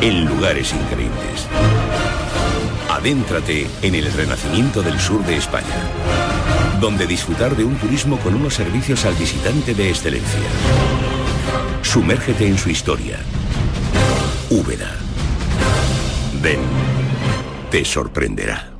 en lugares increíbles. Adéntrate en el renacimiento del sur de España, donde disfrutar de un turismo con unos servicios al visitante de excelencia. Sumérgete en su historia. Úbeda. Ven, te sorprenderá.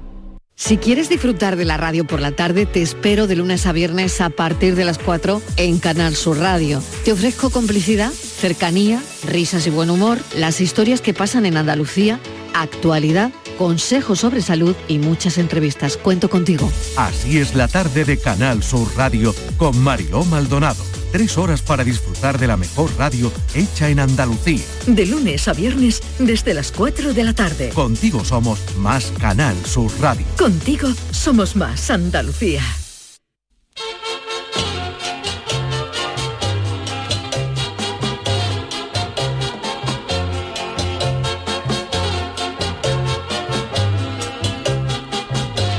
Si quieres disfrutar de la radio por la tarde, te espero de lunes a viernes a partir de las 4 en Canal Sur Radio. Te ofrezco complicidad, cercanía, risas y buen humor, las historias que pasan en Andalucía, actualidad, consejos sobre salud y muchas entrevistas. Cuento contigo. Así es la tarde de Canal Sur Radio con Mariló Maldonado. Tres horas para disfrutar de la mejor radio hecha en Andalucía. De lunes a viernes desde las 4 de la tarde. Contigo somos más Canal Sur Radio. Contigo somos más Andalucía.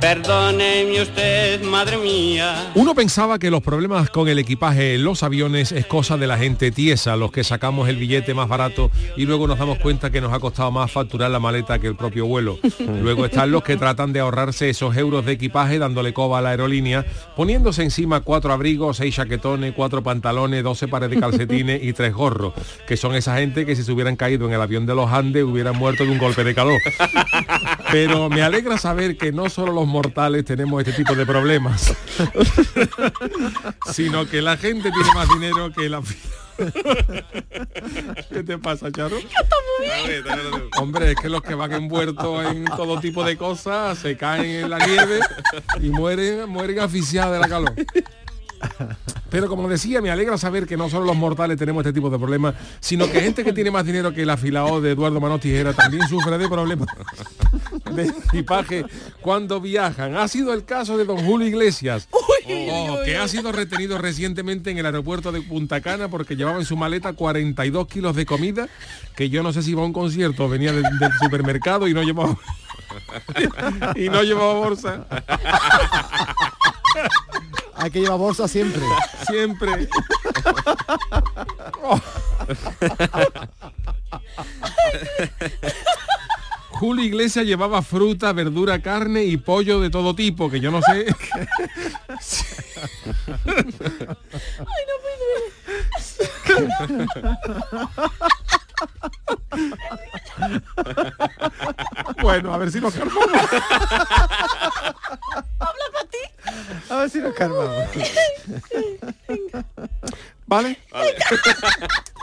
Perdóneme usted, madre mía. Uno pensaba que los problemas con el equipaje en los aviones es cosa de la gente tiesa, los que sacamos el billete más barato y luego nos damos cuenta que nos ha costado más facturar la maleta que el propio vuelo. Luego están los que tratan de ahorrarse esos euros de equipaje dándole coba a la aerolínea, poniéndose encima cuatro abrigos, seis chaquetones, cuatro pantalones, doce pares de calcetines y tres gorros, que son esa gente que si se hubieran caído en el avión de los Andes hubieran muerto de un golpe de calor. Pero me alegra saber que no solo los mortales tenemos este tipo de problemas, sino que la gente tiene más dinero que la... ¿Qué te pasa, Charo? Hombre, es que los que van envueltos en todo tipo de cosas se caen en la nieve y mueren, mueren asfixiados de la calor. Pero como decía, me alegra saber que no solo los mortales tenemos este tipo de problemas, sino que gente que tiene más dinero que el afilado de Eduardo Manos Tijera también sufre de problemas de equipaje cuando viajan. Ha sido el caso de don Julio Iglesias, oh, que ha sido retenido recientemente en el aeropuerto de Punta Cana porque llevaba en su maleta 42 kilos de comida, que yo no sé si iba a un concierto venía del, del supermercado y no llevaba y no llevaba bolsa. Hay que llevar bolsa siempre. Siempre. Julio Iglesias llevaba fruta, verdura, carne y pollo de todo tipo, que yo no sé. Ay, no Bueno, a ver si nos calmamos. Habla para ti. A ver si nos calmamos. ¿Vale?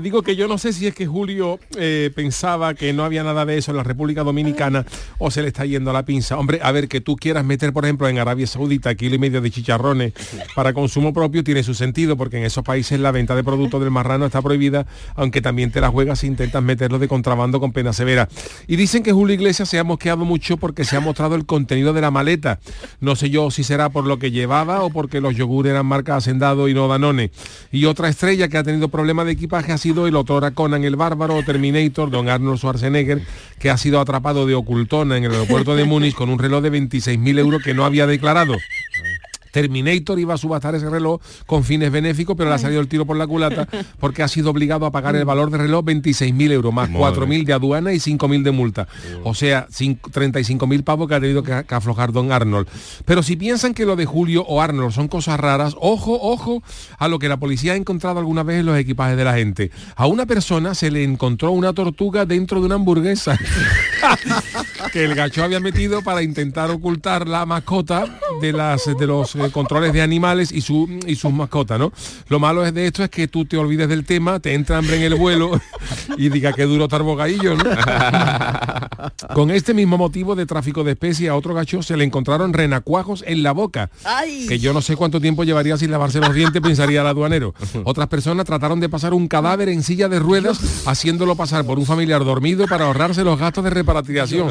digo que yo no sé si es que Julio eh, pensaba que no había nada de eso en la República Dominicana o se le está yendo a la pinza. Hombre, a ver, que tú quieras meter, por ejemplo, en Arabia Saudita kilo y medio de chicharrones para consumo propio tiene su sentido, porque en esos países la venta de productos del marrano está prohibida, aunque también te la juegas si intentas meterlo de contrabando con pena severa. Y dicen que Julio Iglesias se ha mosqueado mucho porque se ha mostrado el contenido de la maleta. No sé yo si será por lo que llevaba o porque los yogures eran marca Hacendado y no Danone. Y otra estrella que ha tenido problemas de equipaje ha sido el otrora Conan el Bárbaro o Terminator, don Arnold Schwarzenegger, que ha sido atrapado de ocultona en el aeropuerto de Múnich con un reloj de 26.000 euros que no había declarado. Terminator iba a subastar ese reloj con fines benéficos, pero le ha salido el tiro por la culata porque ha sido obligado a pagar el valor del reloj 26.000 euros, más 4.000 de aduana y 5.000 de multa. O sea, cin- 35.000 pavos que ha tenido que, que aflojar don Arnold. Pero si piensan que lo de Julio o Arnold son cosas raras, ojo, ojo a lo que la policía ha encontrado alguna vez en los equipajes de la gente. A una persona se le encontró una tortuga dentro de una hamburguesa que el gacho había metido para intentar ocultar la mascota de las de los eh, controles de animales y su y sus mascotas, ¿no? Lo malo es de esto es que tú te olvides del tema, te entra hambre en el vuelo y diga que duro estar bocaillo, ¿no? Con este mismo motivo de tráfico de especies a otro gacho se le encontraron renacuajos en la boca. Que yo no sé cuánto tiempo llevaría sin lavarse los dientes, pensaría el aduanero. Otras personas trataron de pasar un cadáver en silla de ruedas, haciéndolo pasar por un familiar dormido para ahorrarse los gastos de repatriación.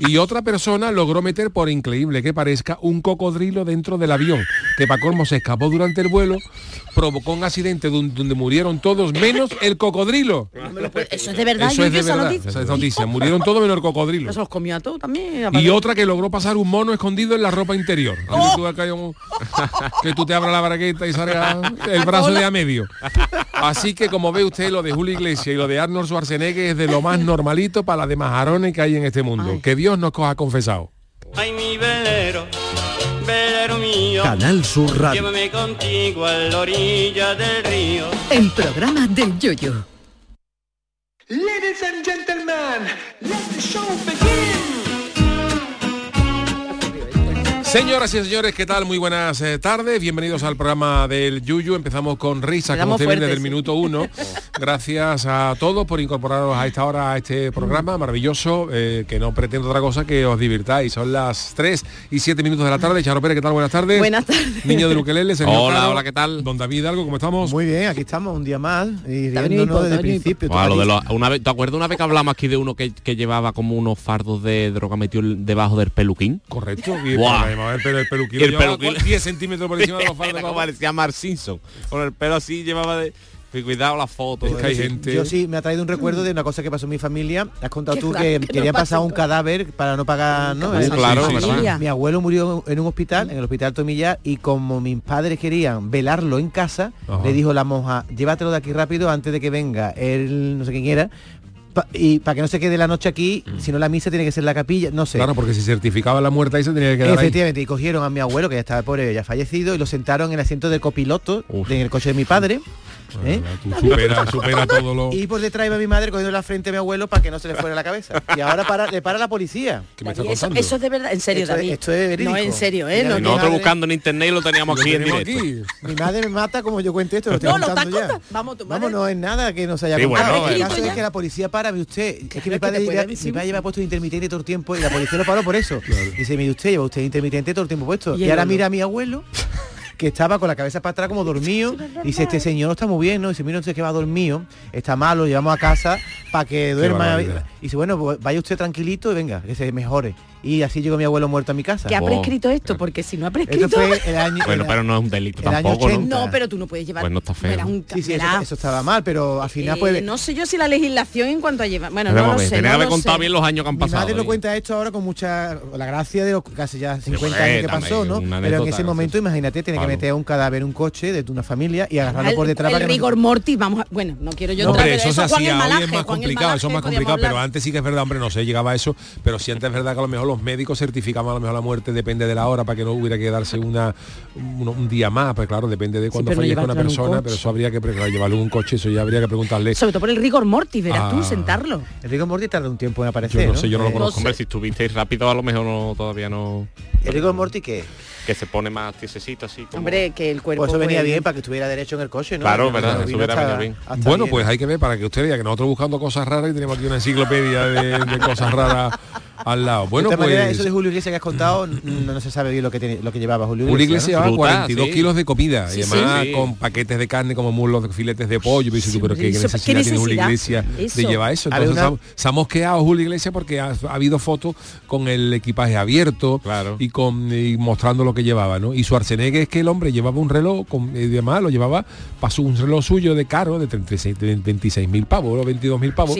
Y otra persona logró meter, por increíble que parezca, un cocodrilo dentro del avión, que para colmo se escapó durante el vuelo, provocó un accidente donde, murieron todos, menos el cocodrilo. Eso es de verdad, Eso es de verdad, noticia. esa es noticia. Murieron todos menos el cocodrilo. Eso los comió a todos también. Y otra que logró pasar un mono escondido en la ropa interior. Oh. Que tú te abras la bragueta y salga el brazo de a medio. Así que como ve usted, lo de Julio Iglesias y lo de Arnold Schwarzenegger es de lo más normalito para las demás jarones que hay en este mundo. Que Dios nos coja confesado. Ay, mi velero, velero mío. Canal Sur Radio. Llévame contigo a la orilla del río. El programa del yoyo. Ladies and gentlemen, let the show begin. Señoras y señores, ¿qué tal? Muy buenas eh, tardes. Bienvenidos al programa del Yuyu. Empezamos con risa, como usted ven desde el minuto uno. Gracias a todos por incorporaros a esta hora a este programa maravilloso, eh, que no pretendo otra cosa que os divirtáis. Son las 3 y 7 minutos de la tarde. Charo Pérez, ¿qué tal? Buenas tardes. Buenas tardes. Niño de Luquelele, señor Hola, Caro. hola, ¿qué tal? Don David Algo, ¿cómo estamos? Muy bien, aquí estamos un día más y riéndonos desde el principio. Buah, lo de los- una vez, ¿Te acuerdas una vez que hablamos aquí de uno que, que llevaba como unos fardos de droga metido debajo del peluquín? Correcto. Y Buah. El, el, pelo- el peluquín Y el lo llevaba peluquín- 10 centímetros por encima de los. Era como parecía Mark Simpson. Con el pelo así llevaba de... Cuidado la foto. Es que hay gente... Yo sí, me ha traído un recuerdo de una cosa que pasó en mi familia. Has contado Qué tú que que querían pasar un cadáver para no pagar, ¿no? claro. Mi abuelo murió en un hospital, en el hospital Tomillar, y como mis padres querían velarlo en casa, Ajá. le dijo la monja, llévatelo de aquí rápido antes de que venga él, no sé quién era, pa- y para que no se quede la noche aquí, si no la misa tiene que ser en la capilla, no sé. Claro, porque si certificaba la muerte ahí se tenía que quedar ahí. Efectivamente, y cogieron a mi abuelo, que ya estaba pobre, ya fallecido, y lo sentaron en el asiento del copiloto Uf. en el coche de mi padre. ¿eh? Tú supera, supera todo lo... Y por detrás iba mi madre cogiendo la frente a mi abuelo para que no se le fuera la cabeza. Y ahora para, le para la policía. me está eso, es de verdad, en serio, Esto es- David. esto es verídico. No, en serio, ¿eh? No. Nosotros madre- buscando en internet y lo teníamos Lo aquí en tenemos directo. aquí. Mi madre me mata como yo cuente esto, lo estoy No, lo ya. Vamos, tu madre- Vamos, no es nada que no se haya Sí, contado. bueno, el caso es que la policía para, ve usted. es que Claro, mi que padre, lleva, mi padre mucho. lleva puesto intermitente todo el tiempo y la policía lo paró por eso. Dice, mire usted, lleva usted intermitente todo el tiempo puesto. Y ahora mira a mi abuelo que estaba con la cabeza para atrás como dormido y dice este señor no está muy bien no dice mira usted que va dormido está malo lo llevamos a casa para que duerma y dice bueno pues vaya usted tranquilito y venga que se mejore y así llegó mi abuelo muerto a mi casa Que ha Oh. prescrito esto, porque si no ha prescrito... esto fue el año Bueno, el- pero no es un delito tampoco, 80. ¿no? No, pero tú no puedes llevar... Pues no está feo. Un sí sí eso, estaba mal pero al final eh, pues no sé yo si la legislación en cuanto a llevar... Bueno, Pero no lo sé, tenía no que haber contado sé. bien los años que han Mi pasado. madre lo ¿eh? cuenta esto ahora con mucha la gracia de los casi ya 50 hombre, años que pasó, ¿no? Pero en ese momento, imagínate, tiene que meter un cadáver en un coche de una familia y agarrarlo por detrás el rigor mortis, vamos a... Bueno, no quiero yo No, pero eso se hacía, hoy es más complicado, eso es más complicado, pero antes sí que es verdad, hombre, no se llegaba a eso, pero sí antes es verdad que a lo mejor los médicos certificaban a lo mejor la muerte depende de la hora para que no hubiera que darse una un, un día más, pues claro, depende de cuándo no fallezca una un persona, pero eso habría que claro, llevarlo en un coche, eso ya habría que preguntarle. Sobre todo por el rigor mortis, verás tú, Ah. sentarlo. El rigor mortis tarda un tiempo en aparecer, Yo no sé, yo no lo Eh, conozco. Si estuvisteis rápido a lo mejor no, todavía no... ¿El rigor mortis qué? Que se pone más tiesecito así. como- Hombre, que el cuerpo... Pues eso venía bien para que estuviera derecho en el coche, ¿no? Claro, verdad, no eso vino hubiera hasta- venido bien. hasta Bueno, bien. pues hay que ver para que usted vea que nosotros buscando cosas raras y tenemos aquí una enciclopedia de, de cosas raras al lado. Bueno, de esta manera, pues eso de Julio Iglesias que has contado, no, no se sabe bien lo que, tiene- lo que llevaba Julio Julio Iglesias. Iglesias ¿no? llevaba 42 kilos de comida Sí, y sí, además sí. con paquetes de carne como muslos de filetes de pollo. Y tú, pero qué eso- necesidad, ¿qué tiene Julio? Iglesias de llevar eso. Entonces una- se ha- se ha mosqueado Julio Iglesias porque ha, ha habido fotos con el equipaje abierto y con y mostrando lo que llevaba, ¿no? Y su Schwarzenegger es que el hombre llevaba un reloj con, y demás, lo llevaba, pasó un reloj suyo de caro de 36 de 26 mil pavos o 22 mil pavos.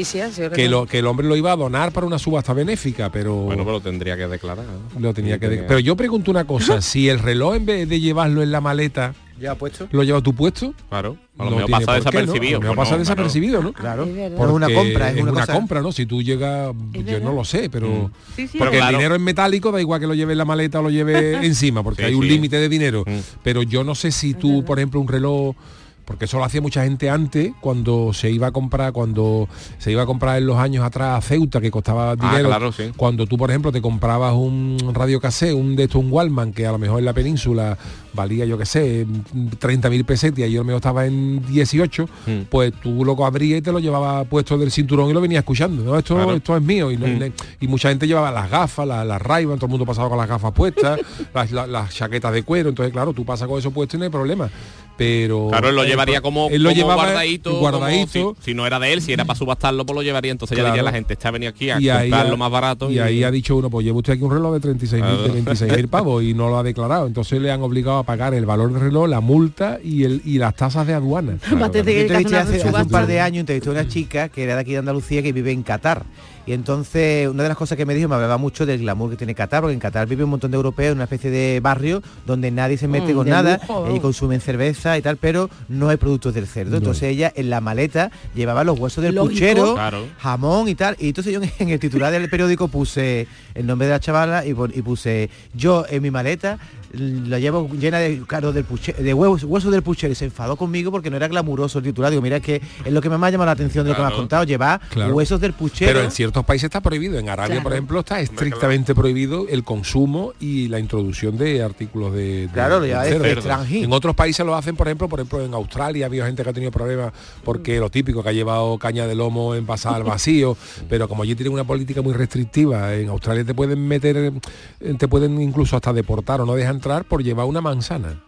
Que, lo, que el hombre lo iba a donar para una subasta benéfica, pero Bueno, pero lo tendría que declarar. ¿no? lo tenía Sí, que tenía- Pero yo pregunto una cosa, si el reloj en vez de llevarlo en la maleta, ¿Ya puesto? ¿lo lleva tú puesto? Claro. A No lo mejor tiene pasa ¿no? desapercibido. A lo mejor Pues pasa no, desapercibido, ¿no? Claro. Por una compra, es una cosa- compra, ¿no? Si tú llegas, yo no lo sé, pero Sí, sí, porque claro. el dinero es metálico, da igual que lo lleve en la maleta o lo lleve encima, porque Sí, hay un sí. límite de dinero. Pero yo no sé si tú, por ejemplo, un reloj porque eso lo hacía mucha gente antes cuando se iba a comprar cuando se iba a comprar en los años atrás a Ceuta que costaba dinero claro, sí. cuando tú por ejemplo te comprabas un radio cassé un de estos un Wallman que a lo mejor en la península valía yo qué sé 30.000 pesetas y yo lo mejor estaba en 18 pues tú lo abrías y te lo llevaba puesto del cinturón y lo venías escuchando ¿no? esto, Claro. esto es mío y, no- Mm. y mucha gente llevaba las gafas las, las todo el mundo pasaba con las gafas puestas las, las- las chaquetas de cuero entonces claro tú pasas con eso puesto y no hay problema pero Claro, él lo eh, llevaría como, él lo como llevaba guardadito, como guardadito si, si no era de él, si era para subastarlo, pues lo llevaría. Entonces ya diría la gente, está venido aquí a y comprarlo ha- más barato. y ahí ha dicho uno, pues lleva usted aquí un reloj de 36 mil Claro. de 26 mil pavos y no lo ha declarado. Entonces le han obligado a pagar el valor del reloj, la multa y el y las tasas de aduana. Hace, hace un par de años entrevisté a una chica que era de aquí de Andalucía que vive en Qatar. Y entonces una de las cosas que me dijo me hablaba mucho del glamour que tiene Qatar, porque en Qatar vive un montón de europeos en una especie de barrio donde nadie se mete Mm, con nada, lujo. y consumen cerveza y tal, pero no hay productos del cerdo. No. Entonces ella en la maleta llevaba los huesos del Lógico. puchero, Claro. jamón y tal. Y entonces yo en el titular del periódico puse el nombre de la chavala y, puse yo en mi maleta la llevo llena de claro, del puche- de huevos, huesos del puchero y se enfadó conmigo porque no era glamuroso el titular. Digo, mira, es que es lo que me ha llamado la atención de lo que me has contado, llevar Claro. huesos del puchero. Pero en ciertos países está prohibido. En Arabia, Claro. por ejemplo, está estrictamente prohibido el consumo y la introducción de artículos de, de- Claro, lo de extranjero. En otros países lo hacen, por ejemplo, por ejemplo, en Australia ha habido gente que ha tenido problemas porque lo típico que ha llevado caña de lomo envasada al vacío, pero como allí tienen una política muy restrictiva, en Australia te pueden meter, te pueden incluso hasta deportar o no deja entrar por llevar una manzana.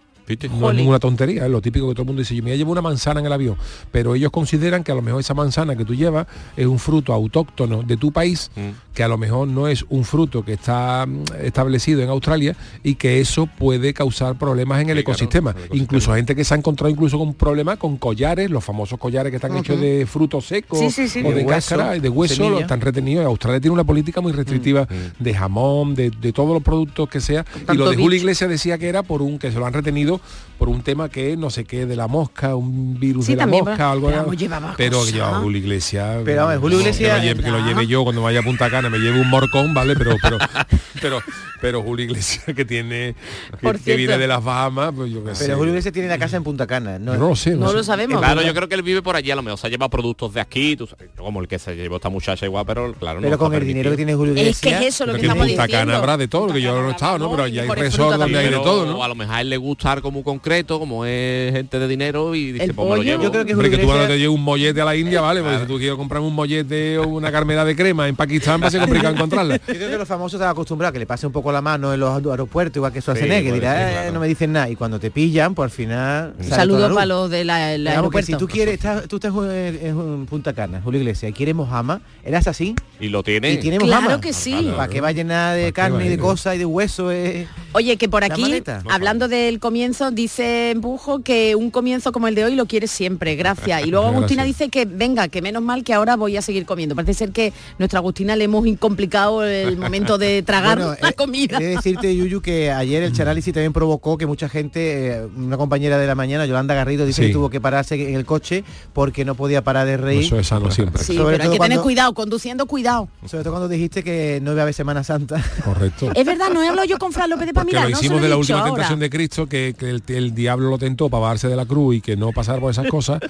No es ninguna tontería, es lo típico que todo el mundo dice, yo me llevo una manzana en el avión, pero ellos consideran que a lo mejor esa manzana que tú llevas es un fruto autóctono de tu país, que a lo mejor no es un fruto que está mm, establecido en Australia y que eso puede causar problemas en el Sí, ecosistema. en el ecosistema. Incluso gente que se ha encontrado incluso con problemas con collares, los famosos collares que están hechos de frutos secos Sí, sí, sí. o de, De hueso, cáscara, de hueso, están retenidos. Australia tiene una política muy restrictiva de jamón, de, de todos los productos que sea. Y lo de Julio. Iglesias decía que era por un que se lo han retenido por un tema que no sé qué de la mosca, un virus Sí, de la también, mosca, pero- algo pero llevaba que lleva Julio Iglesias. Pero, vamos, Julio Iglesias- que lo, lleve, que lo lleve yo cuando vaya a Punta Cana, me lleve un morcón, ¿vale? Pero pero pero pero Julio Iglesias que tiene que, Por que viene de las Bahamas, pues yo qué sé. Pero Julio Iglesias tiene la casa en Punta Cana. No, no lo sé, no No sé. lo sabemos. Claro, ¿verdad? yo creo que él vive por allí, a lo mejor se lleva productos de aquí, tú sabes, como el que se llevó esta muchacha igual, pero claro, Pero no con el dinero que tiene Julio Es que Iglesias. es eso lo que estamos Punta diciendo. Cana habrá de todo, que yo no he estado, ¿no? Pero allá hay resort donde hay de todo, ¿no? a lo mejor a él le gusta algo muy concreto, como es gente de dinero y dice, pues me lo llevo. yo creo que Hombre, que tú cuando te lleves un mollete a la India, vale, porque si tú quieres comprar un mollete o una carmela de crema en Pakistán va a ser complicado encontrarla. Yo creo que los famosos están acostumbrados a que le pase un poco la mano en los aeropuertos, igual que Schwarzenegger, puede dirá, ser, "Eh, claro. no me dicen nada. Y cuando te pillan, pues al final. Saludos para los de la, el que aeropuerto. si tú quieres, estás- tú estás en, en Punta Cana, Julio Iglesias, y quieres mojama, eras así, Y lo tiene. y tiene Claro mojama. que sí. ¿Para qué va llena de carne y de cosas y de hueso? eh? Oye, que por aquí, hablando del comienzo, dice Empujo que un comienzo como el de hoy lo quiere siempre, gracias. Y luego Agustina Gracias. dice que venga, que menos mal que ahora voy a seguir comiendo. Parece ser que nuestra Agustina le hemos incomplicado el momento de tragar Bueno, la eh, comida. He de decirte, Yuyu, que ayer el chanálisis también provocó que mucha gente, eh, una compañera de la mañana, Yolanda Garrido, dice Sí. que tuvo que pararse en el coche porque no podía parar de reír. Eso es sano siempre. Sí, sobre pero hay que tener cuidado, conduciendo cuidado. Sobre todo cuando dijiste que no iba a haber Semana Santa. Correcto. Es verdad, no he hablado yo con Fran López de Porque Pamira, lo no se hicimos lo de he la última ahora. tentación de Cristo, que, que el, el diablo lo tentó para bajarse de la cruz y que no pasar por esas cosas,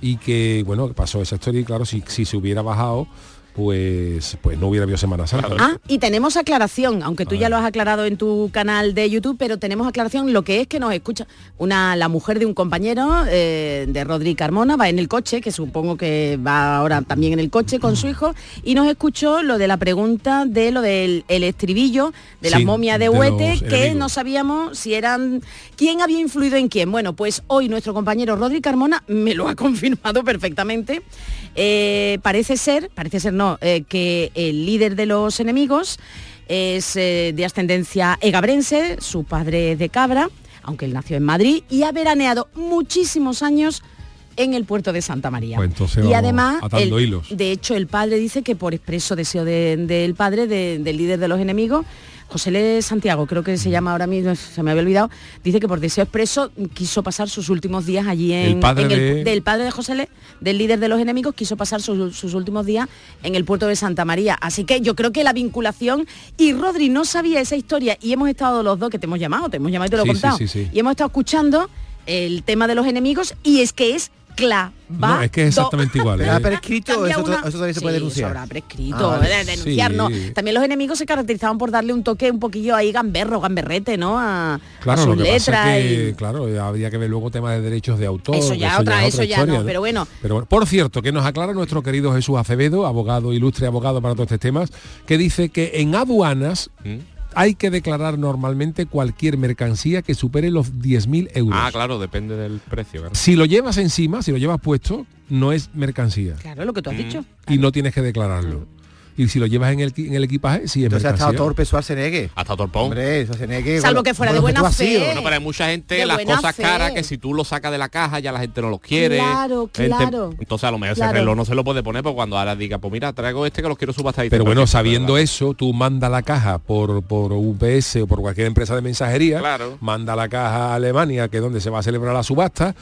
y que, bueno, pasó esa historia y claro, si, si se hubiera bajado, pues pues no hubiera habido Semana Santa. Ah, y tenemos aclaración, aunque tú ya lo has aclarado en tu canal de YouTube, pero tenemos aclaración lo que es que nos escucha una la mujer de un compañero eh, de Rodri Carmona, va en el coche, que supongo que va ahora también en el coche con su hijo, y nos escuchó lo de la pregunta de lo del el estribillo de la Sí, momia de de Huete, que enemigos. no sabíamos si eran quién había influido en quién. Bueno, pues hoy nuestro compañero Rodri Carmona me lo ha confirmado perfectamente. Eh, parece ser, parece ser no, eh, que el líder de los enemigos es eh, de ascendencia egabrense, su padre de Cabra, aunque él nació en Madrid y ha veraneado muchísimos años en el puerto de Santa María. Pues entonces y además, atando el- hilos. de hecho, el padre dice que por expreso deseo de- del padre, de- del líder de los enemigos, José L. Santiago, creo que se llama ahora mismo, se me había olvidado, dice que por deseo expreso quiso pasar sus últimos días allí en, El padre en de- del padre de José L., del líder de los enemigos, quiso pasar sus, sus últimos días en el puerto de Santa María. Así que yo creo que la vinculación, y Rodri no sabía esa historia, y hemos estado los dos, que te hemos llamado, te hemos llamado y te lo he sí, contado, sí, sí. y hemos estado escuchando el tema de los enemigos, y es que es clavado. No, es que es exactamente igual. ¿Pero ha ¿eh? prescrito eso, una- eso todavía se Sí, puede eso denunciar? habrá prescrito, Ah, de- denunciar, Sí. no. También los enemigos se caracterizaban por darle un toque un poquillo ahí gamberro, gamberrete, ¿no? A, a Claro, sus lo que pasa letras es que, y- claro, habría que ver luego temas de derechos de autor. Eso ya otra- eso ya historia, no, pero bueno. Pero bueno, por cierto, que nos aclara nuestro querido Jesús Acevedo, abogado, ilustre abogado para todos estos temas, que dice que en aduanas hay que declarar normalmente cualquier mercancía que supere los 10.000 euros. Ah, claro, depende del precio. claro. Si lo llevas encima, si lo llevas puesto, no es mercancía. Claro, lo que tú has dicho. Y no tienes que declararlo. Y si lo llevas en el, en el equipaje, sí es Entonces ha estado mercancía. torpe Schwarzenegger. Hasta torpón. Hombre, Schwarzenegger. Salvo bueno, que fuera de buena sido. fe. Bueno, pero hay mucha gente, De las cosas fe. caras, que si tú lo sacas de la caja ya la gente no los quiere. Claro, Gente- claro. entonces a lo mejor Claro. ese reloj no se lo puede poner, porque cuando ahora diga, pues mira, traigo este que los quiero subastar. Pero bueno, sabiendo ¿verdad? eso, tú manda la caja por, por UPS o por cualquier empresa de mensajería, Claro. manda la caja a Alemania, que es donde se va a celebrar la subasta,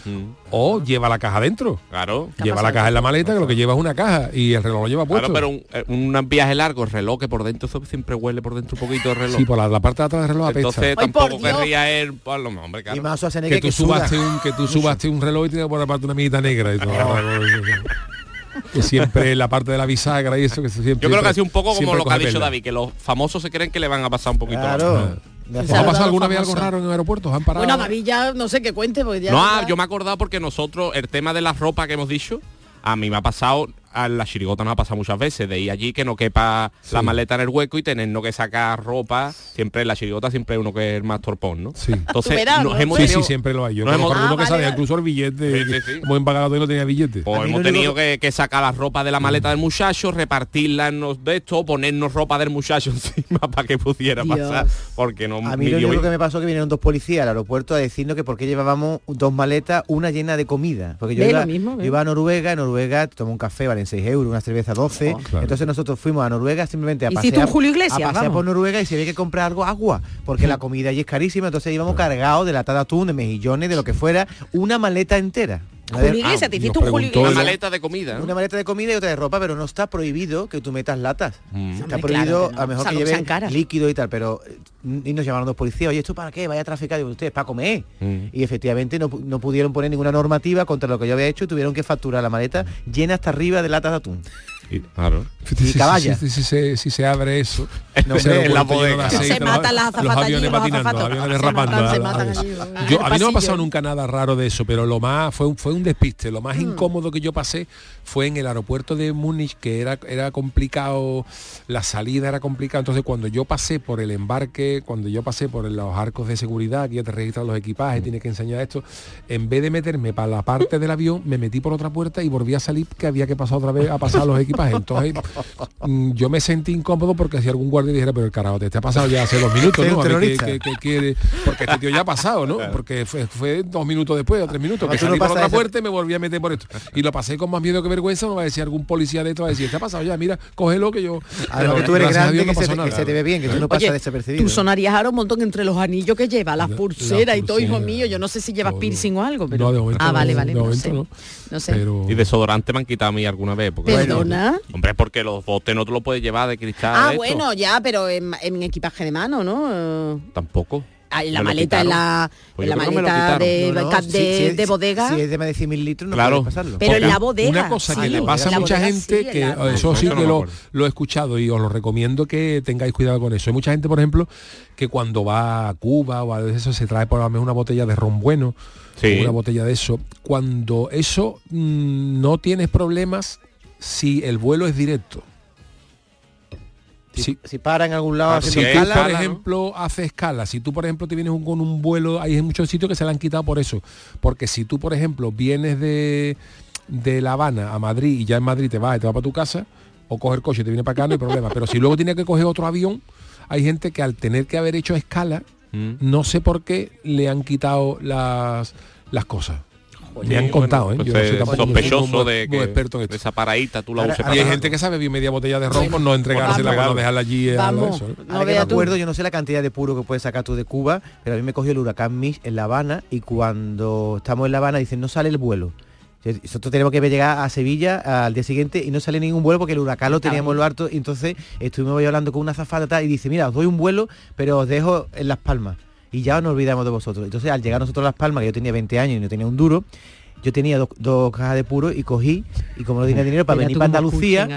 o lleva la caja dentro. Mm. Claro. Lleva la caja en la maleta, que lo que lleva es una caja y el reloj lo lleva puesto. Claro, pero un, eh, viaje largo, el reloj que por dentro eso siempre huele por dentro un poquito el reloj. Sí, por la, la parte de atrás del reloj apesta. Entonces Ay, tampoco querría él, pues, lo- hombre, claro. Y más que tú que suda. subaste un que tú subaste un reloj y tiene por la parte una mijita negra y todo. que siempre la parte de la bisagra y eso que siempre Yo creo que ha sido un poco como lo que ha dicho. David, que los famosos se creen que le van a pasar un poquito Claro. más. Me ¿Os ha pasado alguna vez algo raro en aeropuertos? ¿Han parado? Bueno, David ya no sé qué cuente, porque ya... No, ya- ah, yo me he acordado porque nosotros, el tema de la ropa que hemos dicho, a mí me ha pasado, a la chirigota nos ha pasado muchas veces, de ir allí que no quepa la maleta en el hueco y tenernos que sacar ropa, siempre en la chirigota siempre hay uno que es el más torpón, ¿no? Sí. Entonces, verás, nos ¿no? hemos Sí, tenido- sí, siempre lo hay. Yo nos conozco hemos- alguno Ah, que vale, vale. incluso el billete, Sí, sí, sí. como empagado y no tenía billete. Pues hemos tenido que, que sacar la ropa de la maleta del muchacho, repartirla en los de esto, ponernos ropa del muchacho encima para que pudiera Dios. pasar, porque no A mí lo único que me pasó que vinieron dos policías al aeropuerto a decirnos que por qué llevábamos dos maletas, una llena de comida. Porque yo iba, lo mismo, iba a Noruega, en Noruega tomé un café, valen 6 euros, una cerveza 12. Oh, claro. Entonces nosotros fuimos a Noruega simplemente a pasear, un Julio Iglesias, a pasear por Noruega y se había que comprar algo, agua, porque la comida allí es carísima, entonces íbamos cargados de latada atún, de mejillones, de lo que fuera, una maleta entera. Julio Iglesias, te hiciste un Julio preguntó Una maleta de comida, ¿no? Una maleta de comida y otra de ropa, pero no está prohibido que tú metas latas. Mm. Está Hombre, prohibido claro que no, a lo mejor salvo que lleven caras. líquido y tal, pero eh, y nos llamaron dos policías, oye, ¿esto para qué? Vaya a traficar, digo, ustedes, para comer. Mm. Y efectivamente no, no pudieron poner ninguna normativa contra lo que yo había hecho y tuvieron que facturar la maleta llena hasta arriba de latas de atún. Y- claro. Y si- caballa. Si, si- si se, si se abre eso, No, ese hombre, aeropuerto en la lleno de bodega. aceite, Se los- matan las los azafatas aviones allí, los patinando, azafatos. aviones Se derrapando. matan, se a- Yo, mí no me ha pasado nunca nada raro de eso, pero lo más fue un, fue un despiste. Lo Mm. más incómodo que yo pasé fue en el aeropuerto de Múnich, que era, era complicado, la salida era complicada. Entonces cuando yo pasé por el embarque, cuando yo pasé por los arcos de seguridad, que ya te registran los equipajes, tienes que enseñar esto, en vez de meterme para la parte del avión, me metí por otra puerta y volví a salir que había que pasar otra vez a pasar los equipajes. Entonces mm, yo me sentí incómodo porque si algún guardia dijera, pero el carajo, te, te ha pasado ya hace dos minutos, ¿no? A ver qué, qué- qué quiere, porque este tío ya ha pasado, ¿no? Porque fue, fue dos minutos después o tres minutos, que tú no salí por otra puerta y me volví a meter por esto. Y lo pasé con más miedo que vergüenza, no va a decir algún policía de esto, va a decir, te ha pasado ya, mira, cógelo que yo... Además que Pero tú eres a grande, Dios no que, se, que nada. se te ve bien, que tú no pasas Oye, desapercibido. tú sonarías ahora un montón entre los anillos que lleva, las La- pulseras la y todo, hijo mío. Yo no sé si llevas piercing o algo, pero... No, de momento ah, vale, vale, no sé. no. No sé. Pero... Y desodorante me han quitado a mí alguna vez. Porque ¿Perdona? Hombre, porque los botes no te los puedes llevar de cristal. Ah, esto. bueno, ya, pero en, en equipaje de mano, ¿no? Tampoco. ah, en la Me lo maleta, en la, Pues en la lo maleta de, quitaron. No, no, ca- si- de- si es- de bodega. Si es de más de 100 mil litros, no Claro. pasarlo. Pero en la bodega, Una cosa que le pasa a mucha bodega gente, sí, que la- eh, eso sí no que lo, lo he escuchado y os lo recomiendo que tengáis cuidado con eso. Hay mucha gente, por ejemplo, que cuando va a Cuba o a eso se trae por lo menos una botella de ron bueno, Sí. una botella de eso. Cuando eso mm, no tienes problemas si el vuelo es directo. Si, si para en algún lado Ah, si tú, escala, por ¿no? ejemplo, hace escala, si tú, por ejemplo, te vienes un- con un vuelo, hay muchos sitios que se le han quitado por eso. Porque si tú, por ejemplo, vienes de, de La Habana a Madrid y ya en Madrid te vas y te vas para tu casa, o coger coche y te viene para acá, no hay problema. Pero si luego tienes que coger otro avión, hay gente que al tener que haber hecho escala, Mm. no sé por qué le han quitado las, las cosas. Me han contado, bueno, ¿eh? pues Yo no soy sospechoso muy- de muy que experto en esto. esa paradita tú la Ahora- uses Y para hay gente que sabe bien media botella de ron por no entregársela Vamos. para no dejarla allí. eh, algo de Vamos. eso, ¿eh? No Ahora que me acuerdo, yo no sé la cantidad de puro que puedes sacar tú de Cuba, pero a mí me cogió el huracán Mish en La Habana y cuando estamos en La Habana dicen no sale el vuelo. Nosotros tenemos que llegar a Sevilla al día siguiente y no sale ningún vuelo porque el huracán lo teníamos en lo harto y entonces estuvimos hablando con una azafata tal, y dice, mira, os doy un vuelo, pero os dejo en Las Palmas y ya nos olvidamos de vosotros. Entonces al llegar nosotros a Las Palmas, que yo tenía 20 años y no tenía un duro, yo tenía dos, dos cajas de puro y cogí y como no tenía dinero para Mira venir para Andalucía,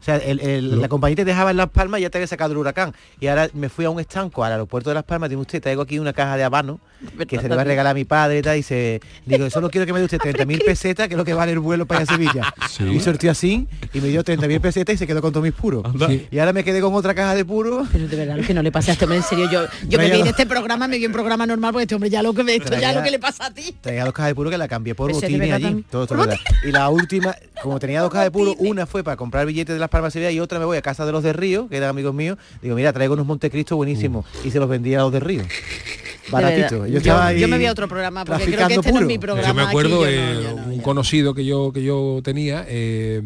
o sea, el- el- la compañía te dejaba en Las Palmas y ya te había sacado el huracán. Y ahora me fui a un estanco al aeropuerto de Las Palmas, digo usted, traigo aquí una caja de habano que se le va a regalar a mi padre y tal, y se digo, solo quiero que me dé usted 30.000 pesetas, que es lo que vale el vuelo para ir a Sevilla. Sí. Y sortió así y me dio 30.000 pesetas y se quedó con todos mis puros. Sí. Y ahora me quedé con otra caja de puros. Pero de verdad que no le pase a este hombre en serio. Yo, yo me vi en no. este programa, me vi en programa normal porque este hombre ya lo que me esto ya Traía- lo que le pasa a ti. Tenía dos cajas de puro que la cambié por Ese de botines verdad allí. también. Todo, todo verdad. Y la última, como tenía dos cajas de puro, una fue para comprar billetes de Las Palmas Sevilla y otra me voy a casa de los de Río, que eran amigos míos. Digo, mira, traigo unos Montecristo buenísimos. Y se los vendía a los de Río. Baratito. Yo, estaba ahí yo me vi a otro programa porque creo que este no es mi programa. yo me aquí, acuerdo yo no, yo no, un conocido que yo que yo tenía eh,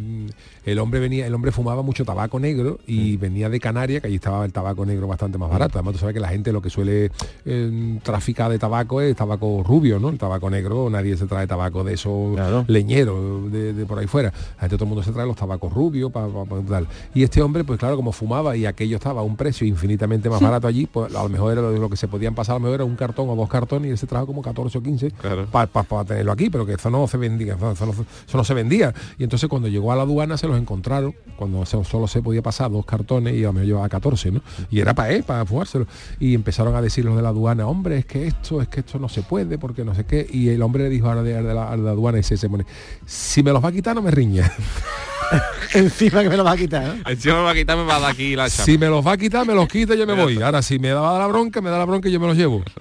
el hombre venía el hombre fumaba mucho tabaco negro Mm. y venía de Canarias que allí estaba el tabaco negro bastante más barato además tú sabes que la gente lo que suele eh, traficar de tabaco es tabaco rubio no el tabaco negro nadie se trae tabaco de esos Claro. leñeros de, de por ahí fuera la gente todo el mundo se trae los tabacos rubios pa- pa- pa- tal. y este hombre pues claro como fumaba y aquello estaba a un precio infinitamente más barato allí pues a lo mejor era lo, lo que se podían pasar a lo mejor era un cartón o dos cartones y él se trajo como 14 o 15 Claro. para tenerlo aquí, pero que eso no se vendía, eso no, eso no se vendía. Y entonces cuando llegó a la aduana se los encontraron, cuando solo se podía pasar dos cartones y a lo mejor llevaba 14, ¿no? Y era para él, para fumárselo. Y empezaron a decir los de la aduana, hombre, es que esto, es que esto no se puede, porque no sé qué. Y el hombre le dijo ahora de, de la, a la aduana ese se pone, si me los va a quitar no me riña. Encima que me lo va a quitar. ¿no? Encima me va a quitar, me va a dar aquí la chapa. si me los va a quitar, me los quita y yo me voy. Ahora si me da la bronca, me da la bronca y yo me los llevo.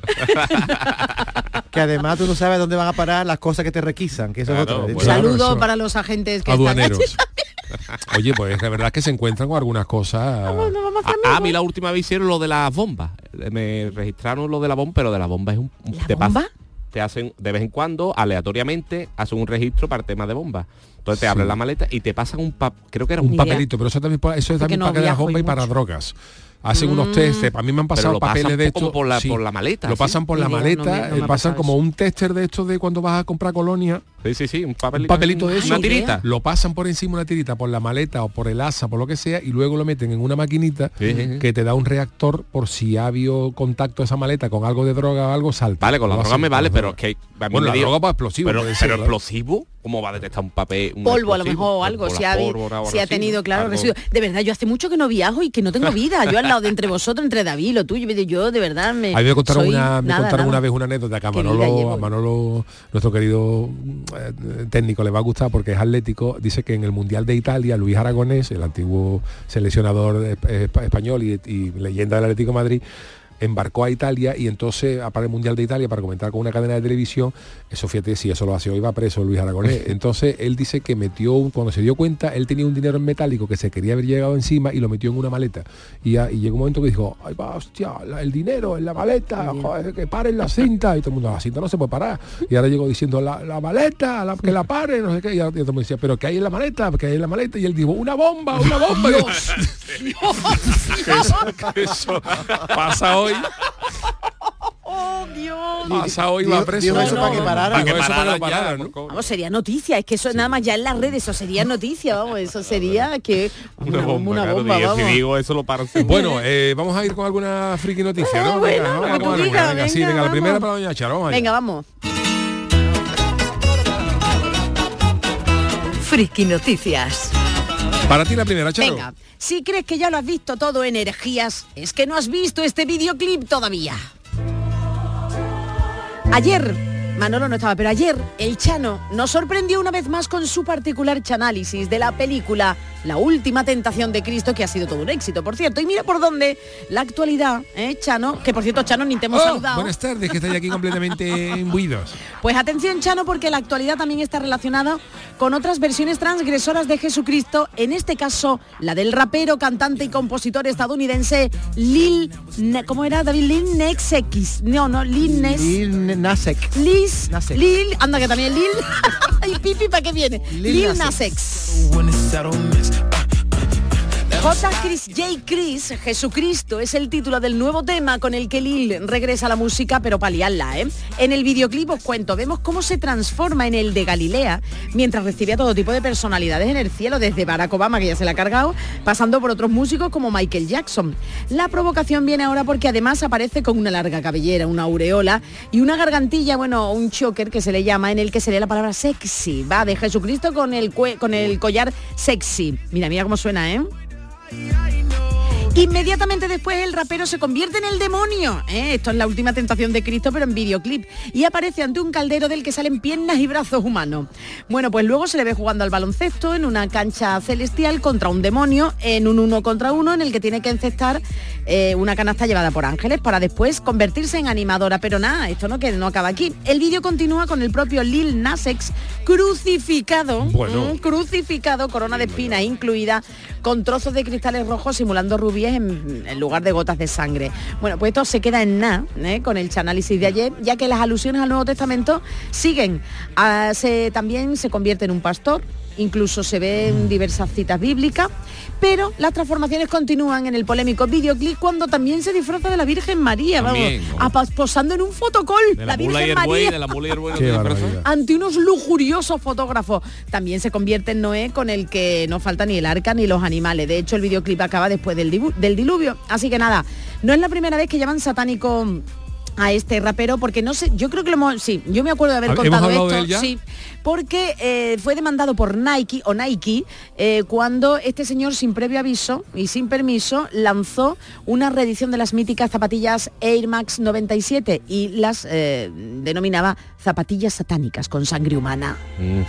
Que además tú no sabes dónde van a parar las cosas que te requisan, que eso Claro, es otro. bueno. Saludo eso. para los agentes que Aduaneros. están Oye, pues la verdad es que se encuentran con algunas cosas. Ah, a mí la última vez hicieron lo de las bombas. Me registraron lo de la bomba, pero de la bomba es un... te pasa- bomba? te hacen de vez en cuando, aleatoriamente, hacen un registro para el tema de bombas. Entonces te abren la maleta y te pasan un pap creo que era un, un papelito, pero eso también eso es también no para que las y bombas y para drogas. Hacen unos test, a mí me han pasado papeles de estos. por la- sí, por la maleta, Lo ¿sí? pasan por la maleta, no eh, pasan como eso. un tester de estos de cuando vas a comprar colonia, Sí, sí, sí, un papelito. un papelito de eso, Una tirita. lo pasan por encima una tirita, por la maleta o por el asa, por lo que sea, y luego lo meten en una maquinita Sí, sí, sí. que te da un reactor por si ha habido contacto esa maleta con algo de droga o algo, salta. Vale, con la droga me vale, pero es que a mí Bueno, me la dio- droga para explosivo. Pero, ser, explosivo, ¿cómo va a detectar un papel? un polvo a lo mejor o algo, si ha, tenido, claro, residuos. De verdad, yo hace mucho que no viajo y que no tengo vida. Yo al de entre vosotros, entre David, lo tuyo, yo de verdad me. A mí me contaron, una, me nada, contaron nada. una vez una anécdota que a Manolo, a Manolo, nuestro querido eh, técnico, le va a gustar porque es atlético. Dice que en el Mundial de Italia, Luis Aragonés, el antiguo seleccionador español y, y leyenda del Atlético de Madrid, embarcó a Italia y entonces para el Mundial de Italia para comentar con una cadena de televisión, eso fíjate, si eso lo hace hoy va preso Luis Aragonés. Entonces él dice que metió, cuando se dio cuenta, él tenía un dinero en metálico que se quería haber llegado encima y lo metió en una maleta. Y, a- y llegó un momento que dijo, ay va, hostia, la- el dinero en la maleta, joder, que paren la cinta. Y todo el mundo, la cinta no se puede parar. Y ahora llegó diciendo, la, la maleta, la- que la paren, no sé qué. Y, ahora- y todo el mundo decía, pero que hay en la maleta, que hay en la maleta. Y él dijo, una bomba, una bomba. Que eso, que eso pasa hoy. Dios. Pasado iba Digo- preso. digo eso para que parara. Digo Para que eso para que parara lo ya, pararan, ¿no? Vamos, sería noticia, es que eso nada más ya en las redes, eso sería noticia, vamos, eso sería que Una bomba, una claro, bomba, digo, vamos. Si digo eso lo paro. Bueno, eh, vamos a ir con alguna friki noticia, ¿no? Bueno, Venga, tú digas, sí, venga, la primera para doña Charo, vamos. Venga, vamos. Friki Noticias. Para ti la primera, Charo. Venga, si crees que ya lo has visto todo energías, es que no has visto este videoclip todavía. Ayer, Manolo no estaba, pero ayer el Chano nos sorprendió una vez más con su particular chanálisis de la película La Última Tentación de Cristo, que ha sido todo un éxito, por cierto. Y mira por dónde la actualidad, ¿eh, Chano? Que por cierto, Chano, ni te hemos Oh, saludado. buenas tardes, que estáis aquí completamente imbuidos. Pues atención, Chano, porque la actualidad también está relacionada con otras versiones transgresoras de Jesucristo, en este caso la del rapero, cantante y compositor estadounidense Lil... Ne- ¿Cómo era, David? Lil Nex X. No, no, Lil Nes... Lil Nasek. Liz. Lil, anda que también Lil, y Pipi, ¿para qué viene? Lil Lil, Nas Nas X. J. Chris J. Chris, Jesucristo, es el título del nuevo tema con el que Lil regresa a la música, pero para liarla, ¿eh? En el videoclip os cuento, vemos cómo se transforma en el de Galilea, mientras recibe a todo tipo de personalidades en el cielo, desde Barack Obama, que ya se la ha cargado, pasando por otros músicos como Michael Jackson. La provocación viene ahora porque además aparece con una larga cabellera, una aureola y una gargantilla, bueno, un choker que se le llama, en el que se lee la palabra sexy. Va de Jesucristo con el, con el collar sexy. Mira, mira cómo suena, ¿eh? I, know. Inmediatamente después el rapero se convierte en el demonio. ¿eh? Esto es la última tentación de Cristo, pero en videoclip. Y aparece ante un caldero del que salen piernas y brazos humanos. Bueno, pues luego se le ve jugando al baloncesto en una cancha celestial contra un demonio, en un uno contra uno, en el que tiene que encestar eh, una canasta llevada por ángeles para después convertirse en animadora. Pero nada, esto no, que no acaba aquí. El vídeo continúa con el propio Lil Nas X crucificado. Bueno. mm, crucificado, corona de espinas incluida, con trozos de cristales rojos simulando en, lugar de gotas de sangre. Bueno, pues esto se queda en nada ¿eh? con el análisis de ayer, ya que las alusiones al Nuevo Testamento siguen. Ah, también se convierte en un pastor, incluso se ven diversas citas bíblicas, pero las transformaciones continúan en el polémico videoclip cuando también se disfraza de la Virgen María, También, vamos, apa- posando en un fotocol, De la, Virgen María de la no ante unos lujuriosos fotógrafos. También se convierte en Noé con el que no falta ni el arca ni los animales. De hecho, el videoclip acaba después del, del diluvio. Así que nada, no es la primera vez que llaman satánico a este rapero porque no sé, yo creo que lo hemos, sí, yo me acuerdo de haber ¿Hemos contado esto, sí, porque eh, fue demandado por Nike o Nike eh, cuando este señor sin previo aviso y sin permiso lanzó una reedición de las míticas zapatillas Air Max 97 y las eh, denominaba zapatillas satánicas con sangre humana. Mm,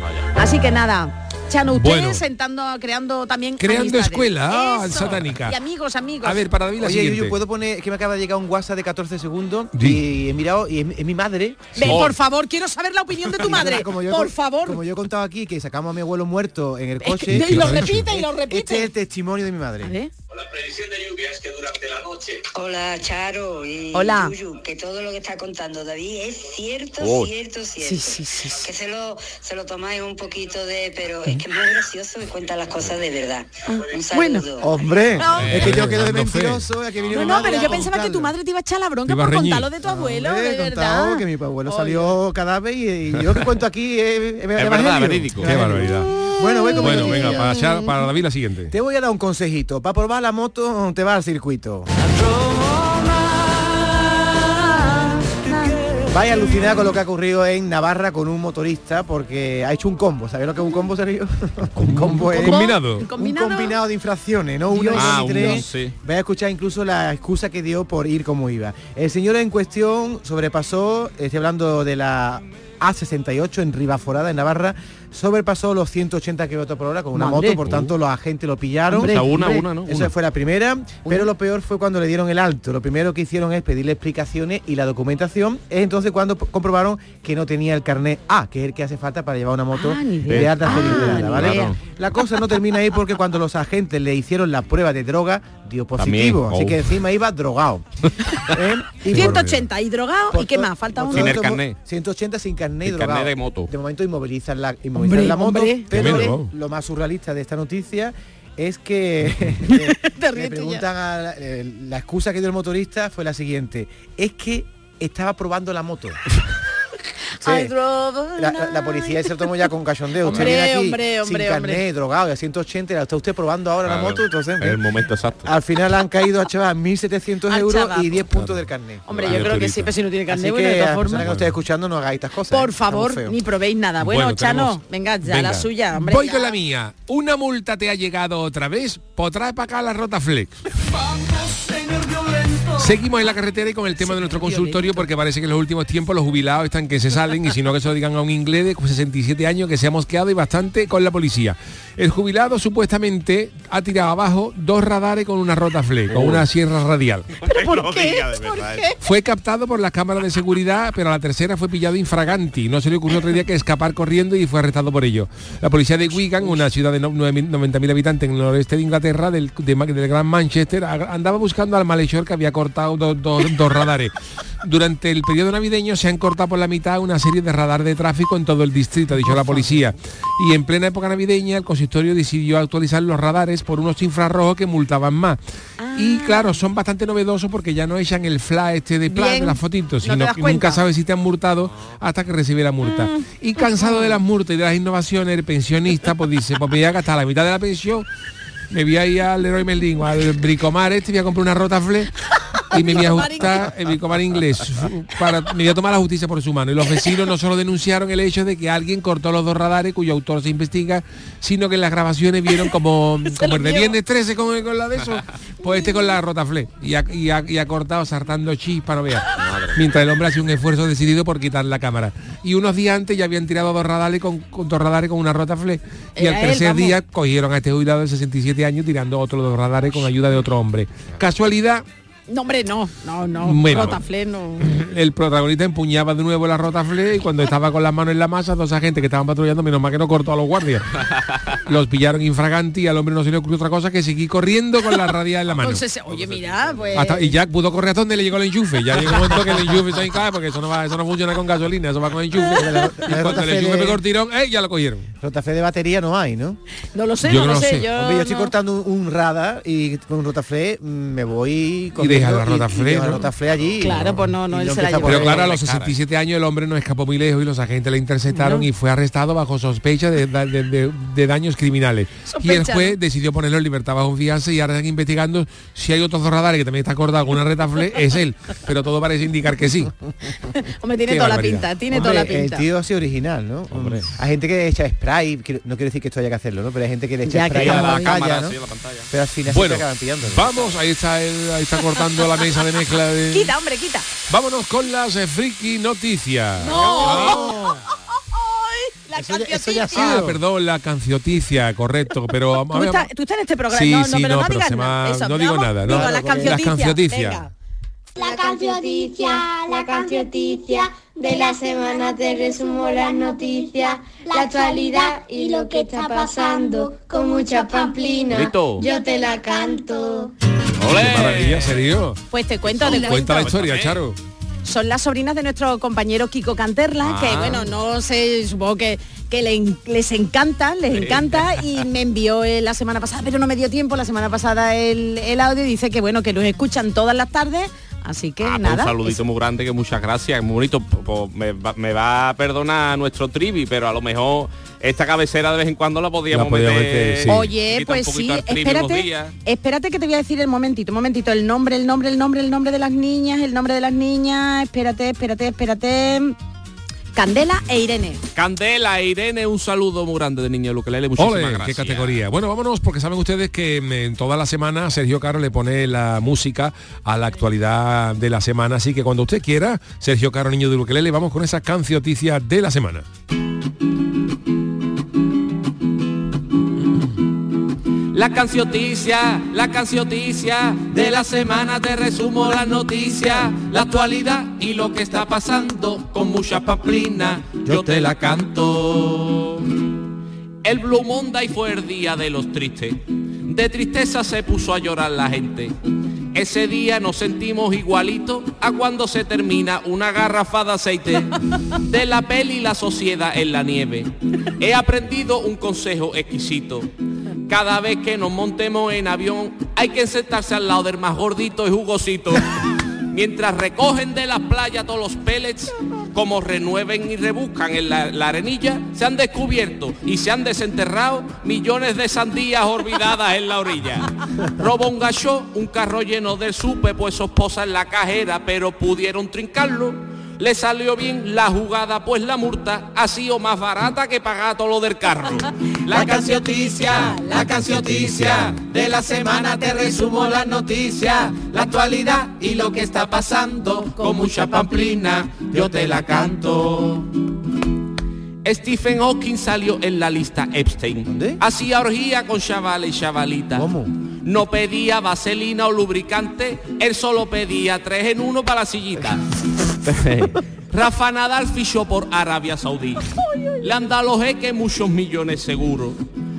vaya. Así que nada, Chano, ustedes Bueno. sentando, creando también Creando amistades. escuela, ah, Eso. satánica. Y amigos, amigos. A ver, para David la Oye, siguiente. yo puedo poner es que me acaba de llegar un WhatsApp de 14 segundos Sí. y he mirado y es, es mi madre. Ven, por favor, quiero saber la opinión de tu madre. Como yo he por favor. Como yo he contado aquí que sacamos a mi abuelo muerto en el Es que- coche. y lo ¿Qué te ha repite y lo Este es repite. el testimonio de mi madre. A ver. La previsión de lluvia es que durante la noche Hola, Charo y Hola. Yuyu, que todo lo que está contando David es cierto, Oh. cierto, cierto. Sí, sí, sí, sí. Que se lo, se lo tomáis un poquito de, pero es que es muy gracioso y cuenta las cosas de verdad. Un Bueno. saludo. Hombre, No. es que yo quedo de mentiroso. que vino No, no, pero yo pensaba que tu madre te iba a echar la bronca por reñir. contarlo de tu abuelo, Hombre, de contado verdad. que mi abuelo Oye. salió cadáver y, y yo que cuento aquí es, verdad, verídico. Qué barbaridad. Bueno, voy con mi Bueno, venga, para, para David la siguiente. Te voy a dar un consejito. Para probar la moto te vas al circuito. Vaya alucinada con lo que ha ocurrido en Navarra con un motorista porque ha hecho un combo. ¿Sabes lo que es un combo, Sergio? un combo es Combinado. ¿Un combinado? de infracciones, ¿no? Uno, Ah, y tres. sí. Vais a escuchar incluso la excusa que dio por ir como iba. El señor en cuestión sobrepasó, estoy hablando de la A68 en Ribaforada, en Navarra, sobrepasó los 180 km por hora con una Madre. moto, por tanto los agentes lo pillaron. Hombre, una, una, ¿no? Esa fue la primera, pero lo peor fue cuando le dieron el alto. Lo primero que hicieron es pedirle explicaciones y la documentación. Es entonces cuando comprobaron que no tenía el carnet A, que es el que hace falta para llevar una moto Ah, de alta Ah. La cosa no termina ahí porque cuando los agentes le hicieron la prueba de droga, dio positivo. También, Así oh. que encima iba drogado. ¿Eh? Y 180 drogado por y qué más, falta uno. Sin el carnet. 180 sin carnet y drogado. carnet de moto. De momento inmovilizan la, inmovilizan Hombre, la moto, hombre. pero lo más surrealista de esta noticia es que Te le preguntan a la, eh, la excusa que dio el motorista fue la siguiente es que estaba probando la moto. Sí. La, la- la policía se lo tomó ya con cachondeo. Usted Hombre, viene aquí hombre, hombre, sin hombre. carnet, drogado, y a 180, y la está usted probando ahora la moto, entonces... en es el momento exacto. Al final han caído a chaval 1.700 Al euros chaval. y 10 puntos del carnet. Hombre, yo creo que sí, pero si no tiene carnet, Así bueno, de todas formas. que escuchando no hagáis estas cosas. Por ¿eh? Muy favor, ni probéis nada. Bueno, Bueno, Chano, tenemos- venga, ya Venga. la suya, hombre. Voy ya. con la mía. Una multa te ha llegado otra vez. Podrá para acá la rota flex. Seguimos en la carretera y con el tema de nuestro consultorio porque parece que en los últimos tiempos los jubilados están que se salen y si no que se lo digan a un inglés de 67 años que se ha mosqueado y bastante con la policía. El jubilado supuestamente ha tirado abajo dos radares con una rota flex, con una sierra radial. ¿Pero por qué? ¿Por qué? Fue captado por las cámaras de seguridad, pero a la tercera fue pillado infraganti. No se le ocurrió otro día que escapar corriendo y fue arrestado por ello. La policía de Wigan, una ciudad de no- 9.000 90.000 habitantes en el noreste de Inglaterra, del, de del Gran Manchester, andaba buscando al malhechor que había cortado do- do- dos radares. Durante el periodo navideño se han cortado por la mitad una serie de radar de tráfico en todo el distrito, ha dicho la policía. Y en plena época navideña el consistorio decidió actualizar los radares por unos infrarrojos que multaban más. Y claro, son bastante novedosos porque ya no echan el flash este de plan Bien. de las fotitos, sino que cuenta. nunca sabes si te han multado hasta que recibe la multa. Y cansado de las multas y de las innovaciones, el pensionista pues dice, pues me voy a gastar la mitad de la pensión, me voy a ir al Leroy Merlin o al Bricomar este, voy a comprar una rotafle y me voy a ajustar el Bricomar inglés. Para, me voy a tomar la justicia por su mano. Y los vecinos no solo denunciaron el hecho de que alguien cortó los dos radares cuyo autor se investiga, sino que en las grabaciones vieron como, como el de viernes 13 con, con la de eso, pues este con la rotafle. Y ha, y ha- y ha cortado saltando chispa, no veas. Mientras el hombre hace un esfuerzo decidido por quitar la cámara. Y unos días antes ya habían tirado dos radares con, con dos radares con una rotafle. Y Era al tercer día cogieron a este jubilado de 67 años tirando otros dos radares con ayuda de otro hombre. Casualidad, No, hombre, no, no, no. Bueno. Rotaflé, no. el protagonista empuñaba de nuevo la rotafle y cuando estaba con las manos en la masa, dos agentes que estaban patrullando, menos mal que no cortó a los guardias. Los pillaron infraganti y al hombre no se le ocurrió otra cosa que seguir corriendo con la radial en la mano. Entonces, oye, mira, pues... Hasta- y ya pudo correr hasta donde le llegó el enchufe. Ya llegó un momento que el enchufe se cae porque eso no va, eso no funciona con gasolina, eso va con enchufe. Y cuando el enchufe de- pegó el tirón, ¡eh! ya lo cogieron. Rotafle de batería no hay, ¿no? No lo sé, Yo no lo lo sé. sé. Yo, Hombre, yo estoy no. cortando un, un radar y con un rotafle mm, me voy Y deja la rotafle, dejo la ¿no? rotafle allí. Claro, pues no, no, él se la llevó. Pero claro, a los 67 años el hombre no escapó muy lejos y los agentes le interceptaron No. y fue arrestado bajo sospecha de, da- de- de- de daños criminales. y el juez decidió ponerlo en libertad bajo fianza y ahora están investigando si hay otros dos radares que también está acordado con una retafle, es él. Pero todo parece indicar que sí. Hombre, tiene Qué toda la pinta, tiene Hombre, toda la pinta. El tío ha sido original, ¿no? Hombre. Hay gente que echa spray, no quiero decir que esto haya que hacerlo, ¿no? Pero hay gente que le echa Ya spray que a la ahí. calle, ¿no? sí, a la pantalla. Pero al final Bueno, se acaban pillando. vamos, ahí está ahí está cortando la mesa de mezcla de... Quita, hombre, quita. Vámonos con las eh, friki noticias. ¡No! La Eso ya- eso ya ha. Ah, perdón, la cancioticia, correcto, pero vamos ¿Tú, a ver. estás, tú estás en este programa. Sí, no, sí, no, pero no, no, pero digas se me nada. Eso, no digo vamos, nada, Digo, no. las Las cancioticias. La cancioticia, la cancioticia, de la semana te resumo las noticias, la actualidad y lo que está pasando, con mucha pamplina, Grito. yo te la canto. Qué maravilla, serio. Pues te cuento, te Cuenta la historia, Charo. Son las sobrinas de nuestro compañero Kiko Canterla, Ah. que bueno, no sé, supongo que, que le les encanta, les encanta y me envió eh, la semana pasada, pero no me dio tiempo, la semana pasada el, el audio y dice que bueno, que nos escuchan todas las tardes, así que Ah, pues nada. un saludito muy grande, que muchas gracias, muy bonito. Pues me, va, me va a perdonar nuestro trivi, pero a lo mejor esta cabecera de vez en cuando la podíamos La meter. meter, sí. Oye, pues poquito sí, espérate, espérate que te voy a decir el momentito, un momentito, el nombre, el nombre, el nombre, el nombre de las niñas, el nombre de las niñas, espérate, espérate, espérate. Candela e Irene. Candela, Irene, un saludo muy grande de niño Luquelele, muchísimas Ole, gracias. qué categoría. Bueno, vámonos porque saben ustedes que mm, en toda la semana Sergio Caro le pone la música a la actualidad de la semana, así que cuando usted quiera, Sergio Caro Niño de Luquelele, vamos con esa cancioticia de la semana. La cancioticia, la cancioticia de la semana te resumo las noticias, la actualidad y lo que está pasando con mucha paplina, yo te la canto. El Blue Monday fue el día de los tristes, de tristeza se puso a llorar la gente. Ese día nos sentimos igualito a cuando se termina una garrafa de aceite de la peli La Sociedad en la nieve. He aprendido un consejo exquisito. Cada vez que nos montemos en avión hay que sentarse al lado del más gordito y jugosito. Mientras recogen de las playas todos los pellets, como renueven y rebuscan en la, la arenilla, se han descubierto y se han desenterrado millones de sandías olvidadas en la orilla. Roba un gacho, un carro lleno de supe, pues esposa en la cajera, pero pudieron trincarlo. Le salió bien la jugada, pues la multa ha sido más barata que pagar todo lo del carro. La cancioticia, la cancioticia, de la semana te resumo las noticias, la actualidad y lo que está pasando, con mucha pamplina yo te la canto. Stephen Hawking salió en la lista Epstein. Hacía orgía con chavales y chavalitas. No pedía vaselina o lubricante, él solo pedía tres en uno para la sillita. Rafa Nadal fichó por Arabia Saudí. Le han dado los jeques muchos millones seguro.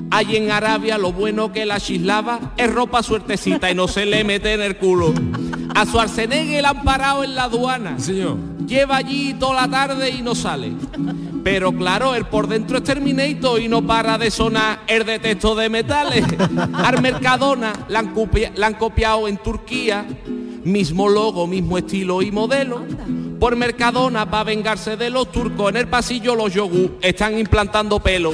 Hay en Arabia lo bueno que la chislava es ropa suertecita y no se le mete en el culo. A su Schwarzenegger le han parado en la aduana. Señor. Lleva allí toda la tarde y no sale. Pero claro, él por dentro es Terminator y no para de sonar el detecto de metales. Al Mercadona la han, copia- la han copiado en Turquía, mismo logo, mismo estilo y modelo. Por Mercadona, para vengarse de los turcos, en el pasillo los yogur están implantando pelo.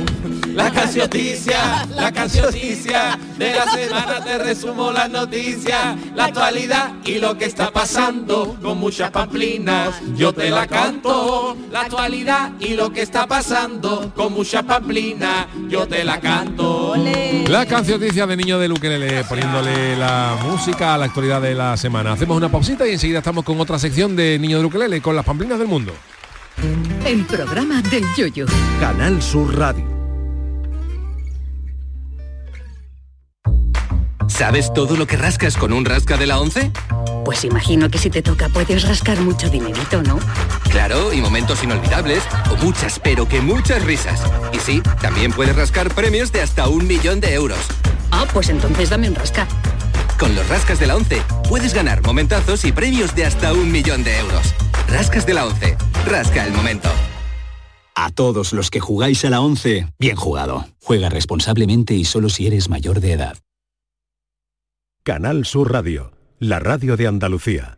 La cancioticia, la cancioticia, de la semana te resumo las noticias, la actualidad y lo que está pasando, con muchas pamplinas yo te la canto. La actualidad y lo que está pasando, con muchas pamplinas yo te la canto. La cancioticia de Niño de Luquelele, poniéndole la música a la actualidad de la semana. Hacemos una pausita y enseguida estamos con otra sección de Niño de Luquelele, con las pamplinas del mundo. El programa del yoyo. Canal Sur Radio. ¿Sabes todo lo que rascas con un rasca de la 11? Pues imagino que si te toca puedes rascar mucho dinerito, ¿no? Claro, y momentos inolvidables, o muchas, pero que muchas risas. Y sí, también puedes rascar premios de hasta un millón de euros. Ah, pues entonces dame un rasca. Con los rascas de la 11 puedes ganar momentazos y premios de hasta un millón de euros. Rascas de la 11. Rasca el momento. A todos los que jugáis a la 11, bien jugado. Juega responsablemente y solo si eres mayor de edad. Canal Sur Radio, la radio de Andalucía.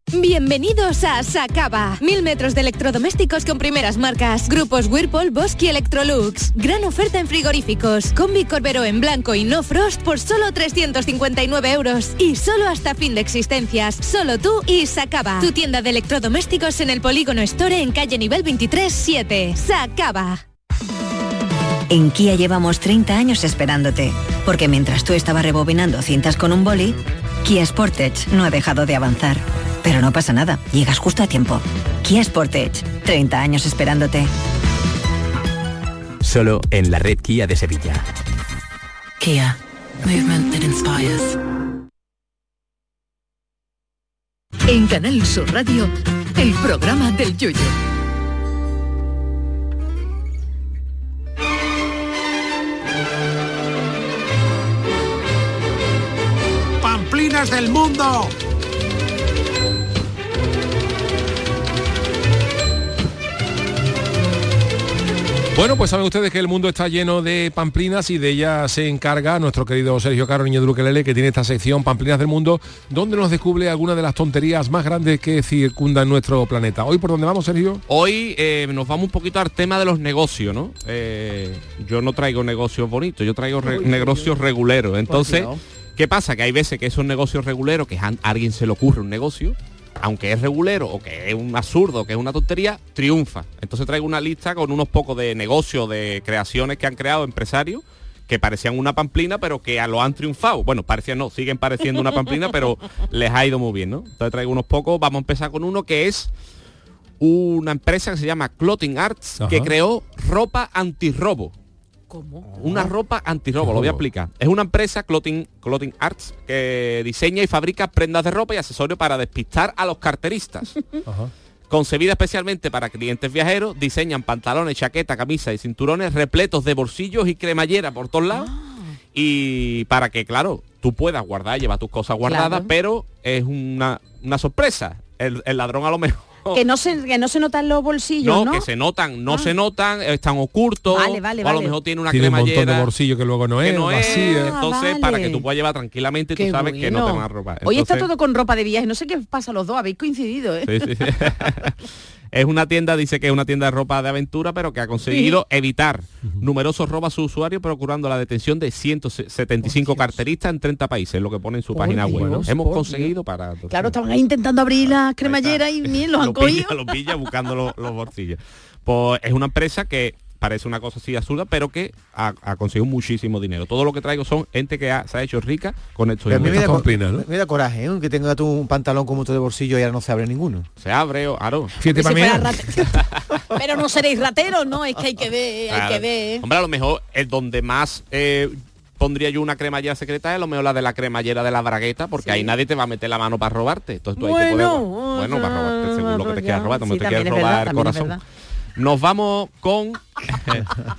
Bienvenidos a Sacaba. Mil metros de electrodomésticos con primeras marcas. Grupos Whirlpool, Bosque y Electrolux. Gran oferta en frigoríficos. Combi Corbero en blanco y no frost por solo 359 euros. Y solo hasta fin de existencias. Solo tú y Sacaba. Tu tienda de electrodomésticos en el Polígono Store en calle nivel 23 7. Sacaba. En Kia llevamos 30 años esperándote, porque mientras tú estabas rebobinando cintas con un boli, Kia Sportage no ha dejado de avanzar. Pero no pasa nada, llegas justo a tiempo. Kia Sportage, 30 años esperándote. Solo en la red Kia de Sevilla. Kia. Movement that inspires. En Canal Sur Radio, el programa del yoyo. ¡Pamplinas del mundo! Bueno, pues saben ustedes que el mundo está lleno de pamplinas y de ellas se encarga nuestro querido Sergio Caro Niño de Luquelele, que tiene esta sección Pamplinas del Mundo, donde nos descubre algunas de las tonterías más grandes que circundan nuestro planeta. Hoy, ¿por dónde vamos, Sergio? Hoy eh, nos vamos un poquito al tema de los negocios, ¿no? Eh, yo no traigo negocios bonitos, yo traigo re- negocios reguleros. Entonces, no. ¿qué pasa? Que hay veces que esos negocios reguleros, que a alguien se le ocurre un negocio, aunque es regulero o que es un absurdo, que es una tontería, triunfa. Entonces traigo una lista con unos pocos de negocios, de creaciones que han creado empresarios que parecían una pamplina, pero que a lo han triunfado. Bueno, parecían no, siguen pareciendo una pamplina, pero les ha ido muy bien, ¿no? Entonces traigo unos pocos, vamos a empezar con uno que es una empresa que se llama Clothing Arts, que creó ropa antirrobo. ¿Cómo? Una ropa antirrobo, lo voy a explicar. Es una empresa, Clothing, Clothing Arts, que diseña y fabrica prendas de ropa y accesorios para despistar a los carteristas. Concebida especialmente para clientes viajeros, diseñan pantalones, chaquetas, camisas y cinturones repletos de bolsillos y cremallera por todos lados. Y para que, claro, tú puedas guardar, llevar tus cosas guardadas, Claro. pero es una, una sorpresa. El, el ladrón a lo mejor... Que no se, que no se notan los bolsillos, No, ¿no? que se notan, no Ah. se notan, están ocultos. Vale, vale, o a lo vale. mejor tiene una Tiene un montón de bolsillos que luego no que es, no es, vacía. entonces Ah, para que tú puedas llevar tranquilamente y tú Qué sabes que no te van a robar. Hoy está todo con ropa de viaje. No sé qué pasa los dos. Habéis coincidido, ¿eh? sí, sí, sí. es una tienda, dice que es una tienda de ropa de aventura, pero que ha conseguido evitar numerosos robos a sus usuarios, procurando la detención de 175 carteristas en 30 países, lo que pone en su página web. Dios, Hemos conseguido para... Claro, estaban ahí intentando abrir las cremalleras y ni los han lo cogido. pilla, lo pilla buscando los, los bolsillos. Pues es una empresa que parece una cosa así absurda, pero que ha, ha conseguido muchísimo dinero. Todo lo que traigo son gente que ha- se ha hecho rica con estos Pero a mí me da, inventos. co- me da coraje, ¿eh? que tenga tú un pantalón con mucho de bolsillo y ahora no se abre ninguno. Se abre, o aro. Fíjate Si Pero no seréis rateros, ¿no? Es que hay que ver, hay Claro. que ver. Hombre, a lo mejor es donde más eh, pondría yo una cremallera secreta es a lo mejor la de la cremallera de la bragueta, porque ahí nadie te va a meter la mano para robarte. Entonces tú ahí te puedes- Bueno, bueno, para robarte según lo que te quieras robar, no Sí, te quieres robar verdad, el corazón. Nos vamos con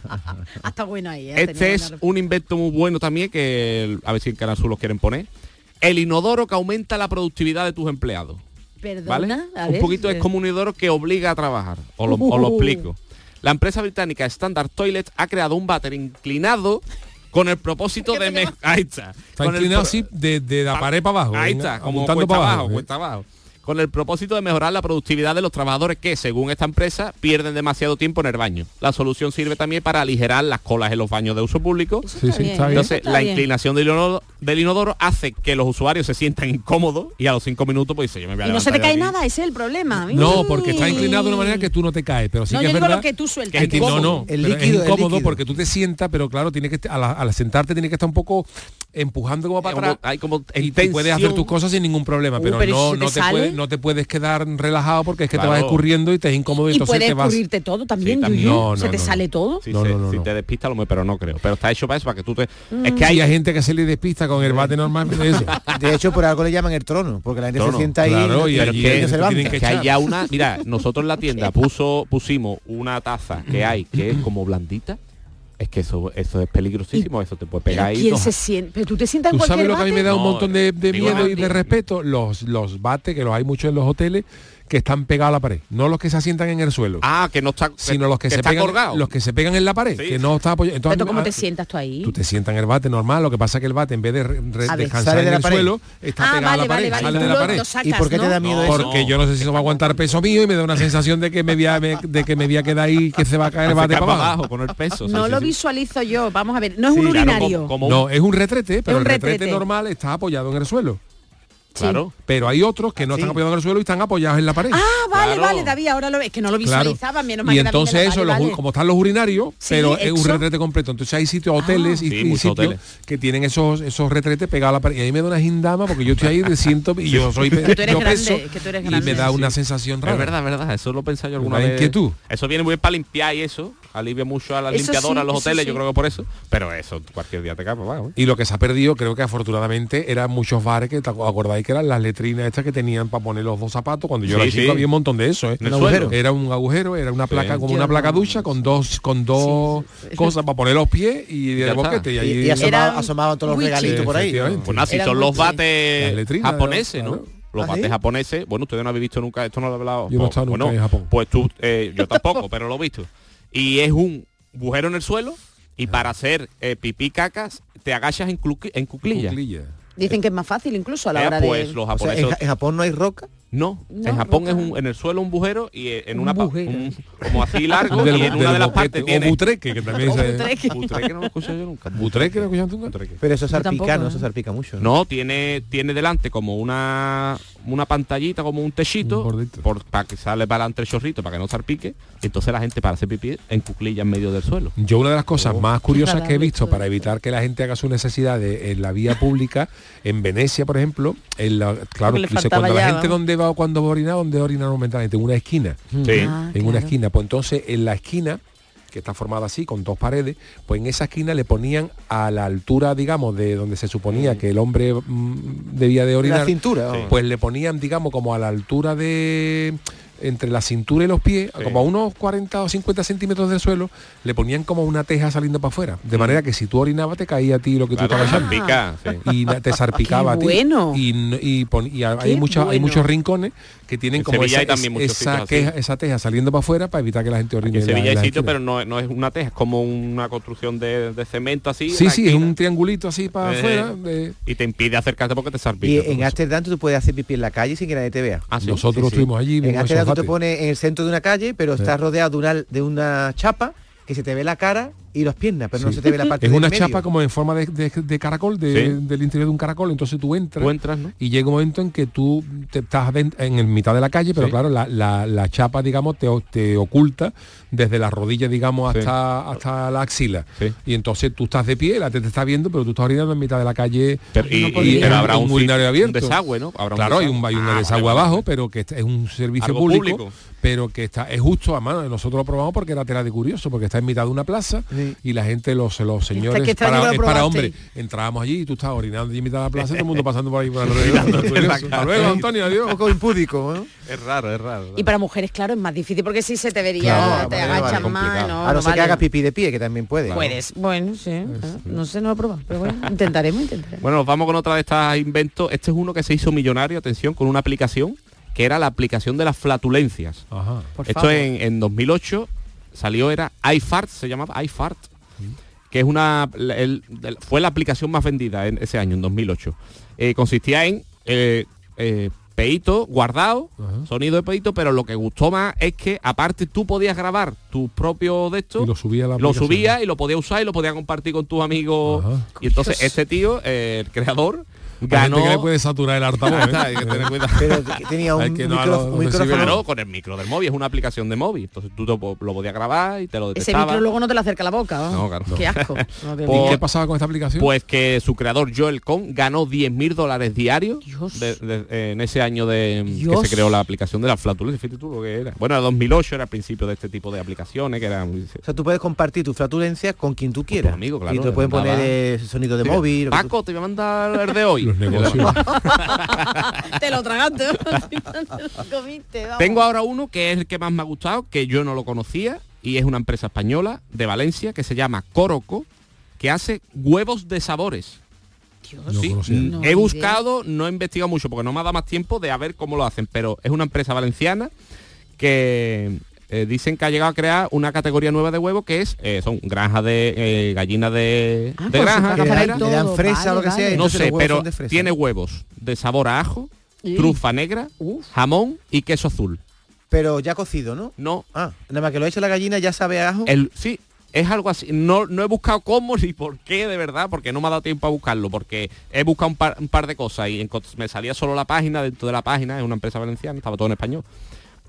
Ah, está bueno ahí, ¿eh? Este Tenía es un invento muy bueno también que a ver si en Canal Sur los quieren poner. El inodoro que aumenta la productividad de tus empleados. Perdona, ¿Vale? a Un ver, poquito es eh. como un inodoro que obliga a trabajar. Os lo, os lo Uh. explico. La empresa británica Standard Toilet ha creado un váter inclinado con el propósito de... me- Ahí está. Está Con inclinado así de, de la pared para abajo. Ahí está, como cuesta para abajo, abajo. ¿eh? cuesta abajo. Con el propósito de mejorar la productividad de los trabajadores que, según esta empresa, pierden demasiado tiempo en el baño. La solución sirve también para aligerar las colas en los baños de uso público. Sí, sí, está bien. Entonces, está la inclinación del inodoro, del inodoro hace que los usuarios se sientan incómodos y a los cinco minutos pues dice, yo me voy a Y no se te cae de aquí". nada, ese es el problema. No, porque está inclinado de una manera que tú no te caes, pero sí No, que yo es digo verdad lo que tú sueltas, que no, no, El pero líquido, es el incómodo líquido. porque tú te sientas, pero claro, tiene que al sentarte tiene que estar un poco empujando como para Como- atrás. hay como y puedes hacer tus cosas sin ningún problema, Uh, pero, pero ¿y no si te no te, sale? puedes, no te puedes quedar relajado porque es que te vas escurriendo y te es incómodo y Y entonces puede te vas escurrirte todo también, Sí, también. Yuyu. No, no, se te no, sale todo. Si, No, se- no, no, si no. te despista lo pero no creo. Pero está hecho para eso, para que tú te... Mm. Es que hay hay... gente que se le despista con el bate normal. De hecho, por algo le llaman el trono, porque la gente Trono. se sienta ahí Claro, y y, allí se que que hay ya una mira nosotros en la tienda puso pusimos una taza que hay que es como blandita es que eso eso es peligrosísimo eso te puede Pero pegar ahí ¿quién dos- se siente? Pero tú te sientas en ¿Tú sabes lo que a mí me da un No, montón de, de miedo y de respeto? Los, los bates, que los hay muchos en los hoteles, que están pegados a la pared. No los que se asientan en el suelo. ah que no está sino los que, se pegan colgado los que se pegan en la pared Sí. que no está apoyado entonces Pero ¿cómo a- te sientas tú ahí? tú te sientas en el bate normal lo que pasa es que el bate en vez de re- re- A ver. descansar en de el pared. suelo está Ah, pegado a vale, la pared vale, vale. sale de la pared sacas, ¿Y por qué te da miedo No, eso? porque yo no sé si eso va a aguantar peso mío y me da una sensación de que me voy a, me- de que me voy a quedar ahí que se va a caer el bate para abajo el peso No lo visualizo yo. Vamos a ver. No es un urinario. no es un retrete pero un el retrete. normal está apoyado en el suelo claro pero hay otros que no están apoyados en el suelo y están apoyados en la pared Ah, vale, Claro. vale, David, ahora lo ves, que no lo Claro. visualizaba, menos mal y que David entonces eso, vale, los- vale. como están los urinarios, Sí, pero es un retrete completo. Entonces hay sitios, hoteles y, Sí, y muchos sitios hoteles. que tienen esos esos retretes pegados a la pared. Y ahí me da una gindama porque yo estoy ahí de ciento y yo soy Que tú eres yo grande, peso que tú eres y me grande. da una sensación rara. es verdad es verdad eso lo he pensado yo alguna Una vez inquietud. eso viene muy bien para limpiar y eso alivia mucho a las Eso limpiadoras sí, a los hoteles sí. yo creo que por eso pero eso cualquier día te ¿eh? Y lo que se ha perdido, creo que afortunadamente eran muchos bares que te acu- que eran las letrinas estas que tenían para poner los dos zapatos. Cuando yo Sí, era chico sí. había un montón de eso, ¿eh? En el suelo. Era un agujero, era una placa, como Yo una placa no. ducha con dos, con dos cosas para poner los pies y de boquete. Y, Y, ahí y asomaban todos los regalitos por ahí. Pues nada, si son los bates letrinas, japoneses, ¿no? claro. Los ¿Ah, bates japoneses, bueno, ustedes no habéis visto nunca, esto no lo he hablado. Yo no he pues, nunca en Japón. Pues tú, eh, yo tampoco, pero lo he visto. Y es un agujero en el suelo y para hacer eh, pipí cacas te agachas en, en cuclilla. Cuclilla. Dicen que es más fácil incluso a la Eh, hora pues de... los O sea, japoneses... en, Ja- en Japón no hay roca. no, No, en Japón roca. es un, en el suelo un bujero y eh, en Un una un- como así largo Del- y en una de las boquete, partes o tiene butreque, que también O se... butreque. Butreque no lo he escuchado yo nunca. ¿Butreque no escuchaste nunca? Pero eso tampoco, salpica, ¿no? ¿eh? Eso salpica mucho. No, tiene, tiene delante como una una pantallita como un techito por, para que sale para adelante el chorrito para que no salpique y entonces la gente para hacer pipí en cuclilla en medio del suelo Yo una de las cosas Oh, más curiosas que he visto para evitar que la gente haga sus necesidades en la vía pública, en Venecia, por ejemplo, en la, claro, dice, cuando la gente ¿no? donde va cuando va a orinar, donde va a orinar momentáneamente, en una esquina. Sí. Ah, en una esquina. Pues entonces en la esquina que está formada así, con dos paredes, pues en esa esquina le ponían a la altura, digamos, de donde se suponía que el hombre mm, debía de orinar. cintura, Sí. vamos. Pues le ponían, digamos, como a la altura de entre la cintura y los pies, como a unos 40 o 50 centímetros del suelo, le ponían como una teja saliendo para afuera. De manera que si tú orinabas te caía a ti lo que Claro, tú estabas echando. Y te salpicaba Qué a ti. bueno. Y, n- y pon- y hay, muchos rincones que tienen En como Sevilla esa, hay también muchos esa, queja- esa teja saliendo para afuera para evitar que la gente orine. en en la- Sevilla hay sitio pero no, no es una teja es como una construcción de, de cemento así Sí, sí, es un triangulito así para Eh, afuera. y te impide acercarte porque te Y salpica en Ámsterdam tú puedes hacer pipí en la calle sin que nadie te vea. Ah, sí. Nosotros estuvimos allí, En Ámsterdam tú te pones en el centro de una calle, pero estás rodeado de una, de una chapa que se te ve la cara y las piernas, pero no se te ve la parte Es del una medio. chapa como en forma de, de- de caracol, de- Sí. del interior de un caracol, entonces tú entras, Tú entras, ¿no? y llega un momento en que tú te estás en el mitad de la calle, pero Sí. claro, la, la- la chapa, digamos, te, te oculta desde la rodilla, digamos, Sí. hasta, hasta la axila. Y entonces tú estás de pie, la gente te está viendo, pero tú estás orinando en mitad de la calle Pero- y- y, y- y pero en habrá un fi- urinario un abierto. desagüe, ¿no? Habrá un claro, hay un, desagüe. hay un Ah, desagüe vale, vale. abajo, pero que es un servicio público. pero que está es justo a mano. Nosotros lo probamos porque era tela de curioso, porque está en mitad de una plaza y la gente, los, los señores, para, es para hombres, entrábamos allí y tú estabas orinando allí en mitad de la plaza y todo el mundo pasando por ahí por alrededor. Curioso. Hasta luego, Antonio, adiós. Un poco impúdico, ¿no? es raro es raro Y para mujeres, claro, es más difícil porque si se te vería, Claro, te vale, vale, agachas más, no, a no no ser que hagas pipí de pie, que también puede. Puedes, bueno, sí, no sé, no lo he probado, pero bueno, intentaremos, intentaremos. Bueno, nos vamos con otra de estas inventos. Este es uno que se hizo millonario, atención, con una aplicación que era la aplicación de las flatulencias. Esto en, en 2008 salió, era iFart, se llamaba iFart, que es una la- el- el- fue la aplicación más vendida en ese año, en 2008. Eh, consistía en eh, eh, peito guardado, sonido de peito, pero lo que gustó más es que aparte tú podías grabar tu propio de esto, Y lo subía a la lo subía y lo podías usar y lo podías compartir con tus amigos. Y entonces este tío, eh, el creador, ganó gente que le puede saturar el altavoz. ¿eh? Está, hay que tener cuidado. Pero que tenía un que no un micrófono. con el micro del móvil, es una aplicación de móvil. Entonces tú te lo podías grabar y te lo Ese detectaba. micro luego no te lo acerca a la boca, ¿no? No, claro. Qué asco. No, Dios Pues-. ¿Qué pasaba con esta aplicación? Pues que su creador Joel Cohn ganó 10.000 dólares diarios de- de- en ese año de que Dios. se creó la aplicación de la flatulencia. Fíjate tú lo que era. Bueno, era 2008 era el principio de este tipo de aplicaciones que eran muy- O sea, tú puedes compartir tu flatulencia con quien tú quieras. amigo, claro, y te pueden mandaba- poner eh, sonido de Sí, móvil. que Paco, te voy a mandar el de hoy. Los negocios. te lo tragaste. comiste. Tengo ahora uno que es el que más me ha gustado, que yo no lo conocía, y es una empresa española de Valencia que se llama Coroco, que hace huevos de sabores. Sí, mm, No, he buscado, no he investigado mucho porque no me ha dado más tiempo de a ver cómo lo hacen, pero es una empresa valenciana que eh, dicen que ha llegado a crear una categoría nueva de huevos que es eh, son granjas de eh, gallinas de, Ah, de su granja y Le dan todo, fresa o lo que vale, sea. y no sé, pero tiene huevos de sabor a ajo, Sí. trufa negra, jamón y queso azul. Pero ya cocido, ¿no? No, Ah, nada más que lo echa la gallina ya sabe a ajo. el sí, es algo así. No, no he buscado cómo ni por qué de verdad, porque no me ha dado tiempo a buscarlo, porque he buscado un par, un par de cosas y me salía solo la página, dentro de la página, es una empresa valenciana, estaba todo en español.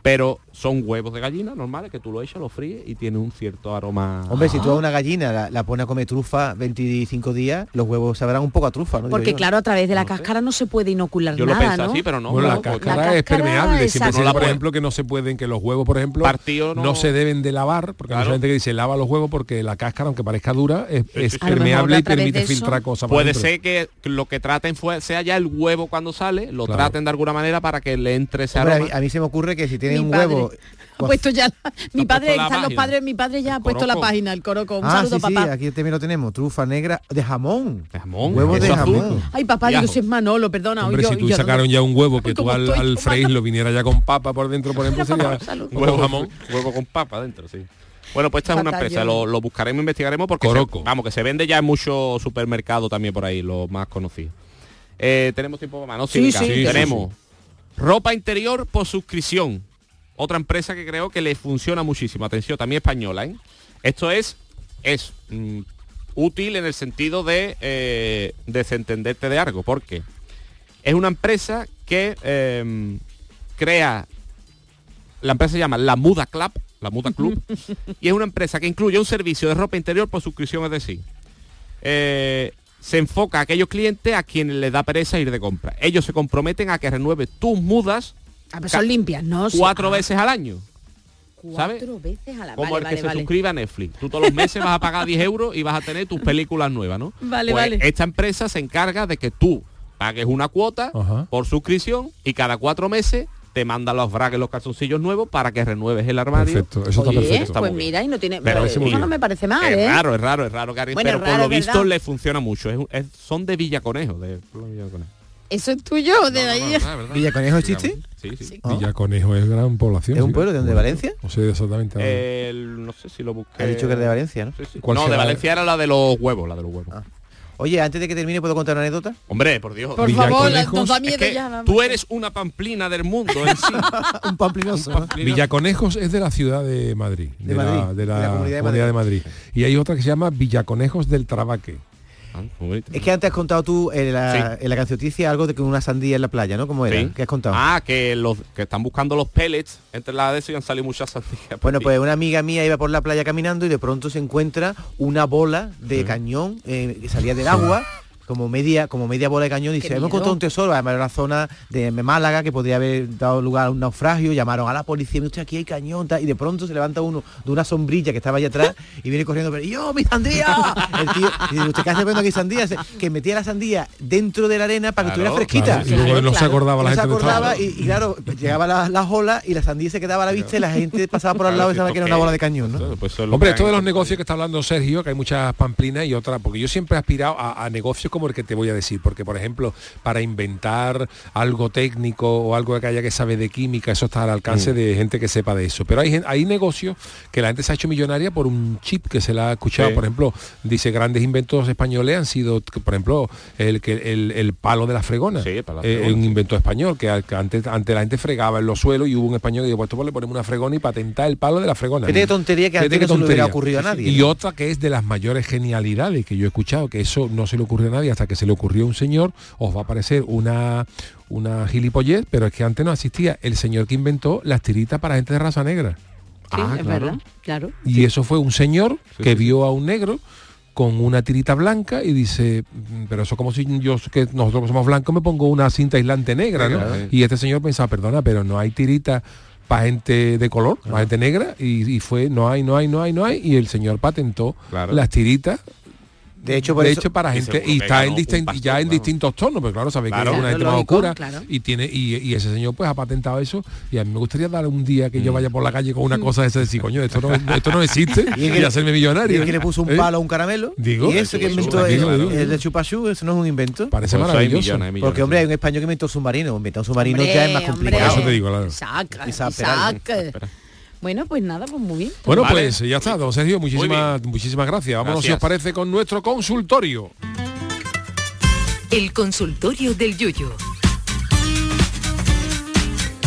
Pero son huevos de gallina normales que tú lo echas, lo fríes y tiene un cierto aroma. Hombre, si tú a una gallina la, la pones a comer trufa 25 días, los huevos sabrán un poco a trufa, ¿no? Porque claro, a través de la cáscara no se puede inocular Yo lo pensé ¿no? así, pero no. Bueno, la no, cáscara es permeable. Siempre exacto. se dice, por ejemplo, que no se pueden, que los huevos, por ejemplo, Partido no- no se deben de lavar, porque hay Claro. mucha gente que dice lava los huevos porque la cáscara, aunque parezca dura, es, permeable y permite filtrar cosas. Puede dentro. ser que lo que traten fue, sea ya el huevo cuando sale, lo Claro. traten de alguna manera para que le entre ese Hombre, a, aroma. mí, a mí se me ocurre que si Mi un padre. huevo... Ha puesto ya la- mi Ha padre, están los padres, mi padre ya ha puesto la página, el coroco. Un ah, saludo, sí, sí, papá. aquí también lo tenemos. Trufa negra de jamón. De jamón, Huevos de jamón. Ay, papá, Y digo, si es Manolo, perdona. Hombre, yo, si tú yo- sacaron ya un huevo que tú ¿Cómo al, al freír lo viniera ya con papa por dentro, por ejemplo, sería huevo jamón. huevo con papa dentro, sí. Bueno, pues esta es una empresa, lo, lo buscaremos, investigaremos porque se- vamos, que se vende ya en muchos supermercados también por ahí, los más conocidos. Eh, tenemos tiempo para más, ¿no? Sí, venga, sí, sí, tenemos ropa interior por suscripción. Otra empresa que creo que le funciona muchísimo. Atención, también española, ¿eh? Esto es, es mm, útil en el sentido de eh, desentenderte de algo, porque es una empresa que eh, crea, la empresa se llama La Muda Club, La Muda Club, y es una empresa que incluye un servicio de ropa interior por suscripción, es decir, eh, se enfoca a aquellos clientes a quienes les da pereza ir de compra. Ellos se comprometen a que renueve tus mudas Ah, pero son limpias, ¿no? Cuatro Ah, veces al año. ¿sabes? Cuatro veces a la Como vale, el que vale, se vale. suscribe a Netflix. Tú todos los meses vas a pagar 10 euros y vas a tener tus películas nuevas, ¿no? Vale, Pues vale. Esta empresa se encarga de que tú pagues una cuota por suscripción y cada cuatro meses te manda los bragues, los calzoncillos nuevos para que renueves el armario. Perfecto, eso está Oye, perfecto. Está pues muy bien. mira, y no tiene... Pero eso no me parece mal, Es ¿eh? raro, es raro, es raro, Karin, Bueno, pero por lo visto verdad. le funciona mucho. Es un- es- son de Villaconejo, de Villaconejo. Eso es tuyo, de ahí. ¿Villaconejo existe? Sí, sí. Villaconejo es gran población. ¿Es un pueblo de dónde, Valencia? No sé exactamente. Eh, El- no sé si lo busqué. Ha dicho que es de Valencia, ¿no? Sí, sí. ¿Cuál No, de? Valencia era la de los huevos, la de los huevos. Oye, antes de que termine, ¿puedo contar una anécdota? Hombre, por Dios. Por favor, nos da Es miedo que ya. vamos. tú eres una pamplina del mundo en sí. un pamplinoso. ¿no? Villaconejos es de la ciudad de Madrid, de, De la, Madrid, de la de la Comunidad de Comunidad de Madrid. Y hay otra que se llama Villaconejos del Trabaque. Ah. Es que antes has contado tú en la, en la cancioticia algo de que una sandía en la playa, ¿no? ¿Cómo era? Sí. ¿Qué has contado? Ah, que los que están buscando los pellets entre la de eso y han salido muchas sandías. Bueno, pues una amiga mía iba por la playa caminando y de pronto se encuentra una bola de cañón eh, que salía del agua. Como media, como media bola de cañón, y dice, hemos encontrado un tesoro, además era una zona de Málaga que podría haber dado lugar a un naufragio, llamaron a la policía, "Mire usted, aquí hay cañón, tal", y de pronto se levanta uno de una sombrilla que estaba allá atrás y viene corriendo, pero yo, mi sandía. El tío, y dice, ¿usted qué hace viendo aquí sandía? Se- Que metía la sandía dentro de la arena para que Claro, estuviera fresquita. Claro, y luego no se acordaba la se gente dónde acordaba y, y claro, llegaba la- las olas y la sandía se quedaba a la vista y la gente pasaba por al lado y pensaba que era ¿esto una bola de cañón, pues Hombre, esto de los negocios que está hablando Sergio, que hay muchas pamplinas y otras, porque yo siempre he aspirado a, a negocios como el que te voy a decir, porque por ejemplo, para inventar algo técnico o algo que haya que sabe de química, eso está al alcance Mm. de gente que sepa de eso. Pero hay, hay negocios que la gente se ha hecho millonaria por un chip que se la ha escuchado. Sí. Por ejemplo, dice grandes inventos españoles han sido, por ejemplo, el, que el, el palo de la fregona. Sí, Eh, un invento español, que, antes, antes la gente fregaba en los suelos y hubo un español que dijo, pues esto pues le ponemos una fregona y patentar el palo de la fregona. Qué tontería que antes no se le hubiera ocurrido a nadie, Y ¿no? otra que es de las mayores genialidades que yo he escuchado, que eso no se le ocurrió a nadie hasta que se le ocurrió a un señor, os va a parecer una una gilipollez, pero es que antes no existía el señor que inventó las tiritas para gente de raza negra. Sí, Ah, es claro. verdad, claro. Y eso fue un señor Sí, que sí, vio a un negro con una tirita blanca y dice, "Mm, pero eso como si yo que nosotros que somos blancos me pongo una cinta aislante negra, ¿no? Claro. Y este señor pensaba, perdona, pero no hay tirita para gente de color, para gente negra, y, y fue, no hay, no hay, no hay, no hay, y el señor patentó Claro. las tiritas De hecho, por de eso- hecho para gente y está en distin- ya en vamos. distintos tonos pero claro sabe Claro. que es una Claro, gente más lógico, oscura claro. y tiene y, y ese señor pues ha patentado eso y a mí me gustaría dar un día que yo Mm. vaya por la calle con una cosa de esa decir coño esto no, esto no existe Y el hacerme Y millonario el que le puso un ¿Eh? palo a un caramelo. Digo, y eso que inventó el, el de chupachú, eso no es un invento. parece Pues hay maravilloso millones, hay millones. Porque hombre, hay un español que inventó submarino. Inventar un submarino Hombre, ya es más complicado. Eso te digo, claro. Espera. Bueno, pues nada, pues muy bien. bueno Vale. pues ya está don Sergio muchísimas muchísimas gracias vámonos si os parece con nuestro consultorio El consultorio del Yuyu.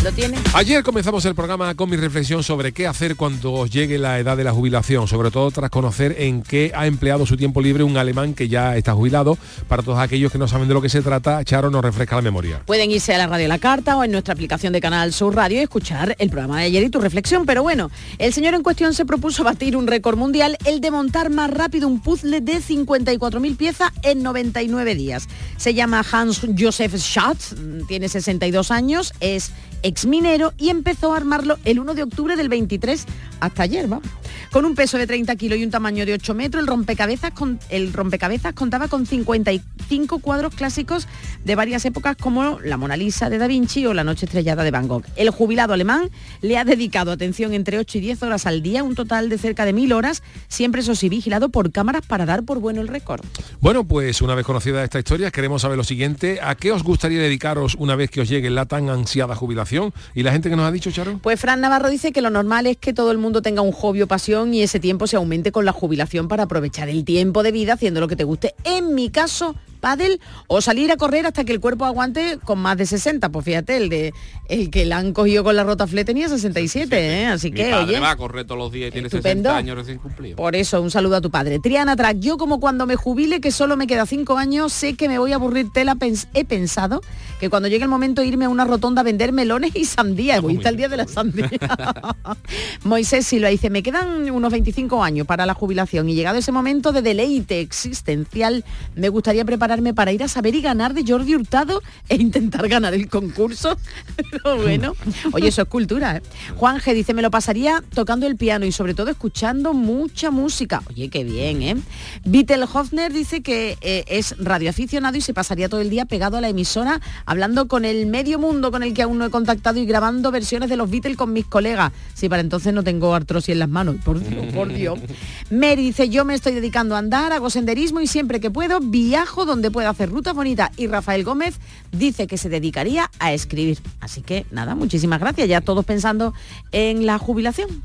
¿Lo tiene? Ayer comenzamos el programa con mi reflexión sobre qué hacer cuando os llegue la edad de la jubilación, sobre todo tras conocer en qué ha empleado su tiempo libre un alemán que ya está jubilado. Para todos aquellos que no saben de lo que se trata, Charo nos refresca la memoria. Pueden irse a la radio La Carta o en nuestra aplicación de Canal Sur Radio y escuchar el programa de ayer y tu reflexión. Pero bueno, el señor en cuestión se propuso batir un récord mundial, el de montar más rápido un puzzle de 54.000 piezas en 99 días. Se llama Hans Josef Schatz, tiene 62 años, es exminero y empezó a armarlo el 1 de octubre del 23 hasta ayer, vamos. Con un peso de 30 kilos y un tamaño de 8 metros, el rompecabezas, con, el rompecabezas contaba con 55 cuadros clásicos de varias épocas como la Mona Lisa de Da Vinci o la Noche Estrellada de Van Gogh. El jubilado alemán le ha dedicado atención entre 8 y 10 horas al día, un total de cerca de 1000 horas, siempre eso sí vigilado por cámaras para dar por bueno el récord. Bueno, pues una vez conocida esta historia, queremos saber lo siguiente. ¿A qué os gustaría dedicaros una vez que os llegue la tan ansiada jubilación? ¿Y la gente que nos ha dicho, Charo? Pues Fran Navarro dice que lo normal es que todo el mundo tenga un hobby o pasión y ese tiempo se aumente con la jubilación para aprovechar el tiempo de vida haciendo lo que te guste. En mi caso, pádel o salir a correr hasta que el cuerpo aguante con más de 60. Pues fíjate, el de el que la han cogido con la rotafle tenía 67, ¿eh? Así Mi que, padre oye, va a correr todos los días y tiene Estupendo. 60 años recién cumplido. por eso un saludo a tu padre. Triana Track, yo como cuando me jubile, que solo me queda cinco años, sé que me voy a aburrir tela, pens- he pensado que cuando llegue el momento de irme a una rotonda a vender melones y sandía, voy hasta el día de la sandía. Moisés Silva dice, me quedan unos 25 años para la jubilación y llegado ese momento de deleite existencial, me gustaría prepararme para ir a saber y ganar de Jordi Hurtado e intentar ganar el concurso. Pero bueno, oye, eso es cultura. ¿eh? Juan G dice, me lo pasaría tocando el piano y sobre todo escuchando mucha música. Oye, qué bien, ¿eh? Vittel Hofner dice que eh, es radioaficionado y se pasaría todo el día pegado a la emisora hablando con el medio mundo con el que aún no he contactado y grabando versiones de los Beatles con mis colegas. Sí, para entonces no tengo artrosis en las manos. Por Dios, por Dios. Mary dice, yo me estoy dedicando a andar, hago senderismo y siempre que puedo viajo donde pueda hacer rutas bonitas. Y Rafael Gómez dice que se dedicaría a escribir. Así que nada, muchísimas gracias. Ya todos pensando en la jubilación.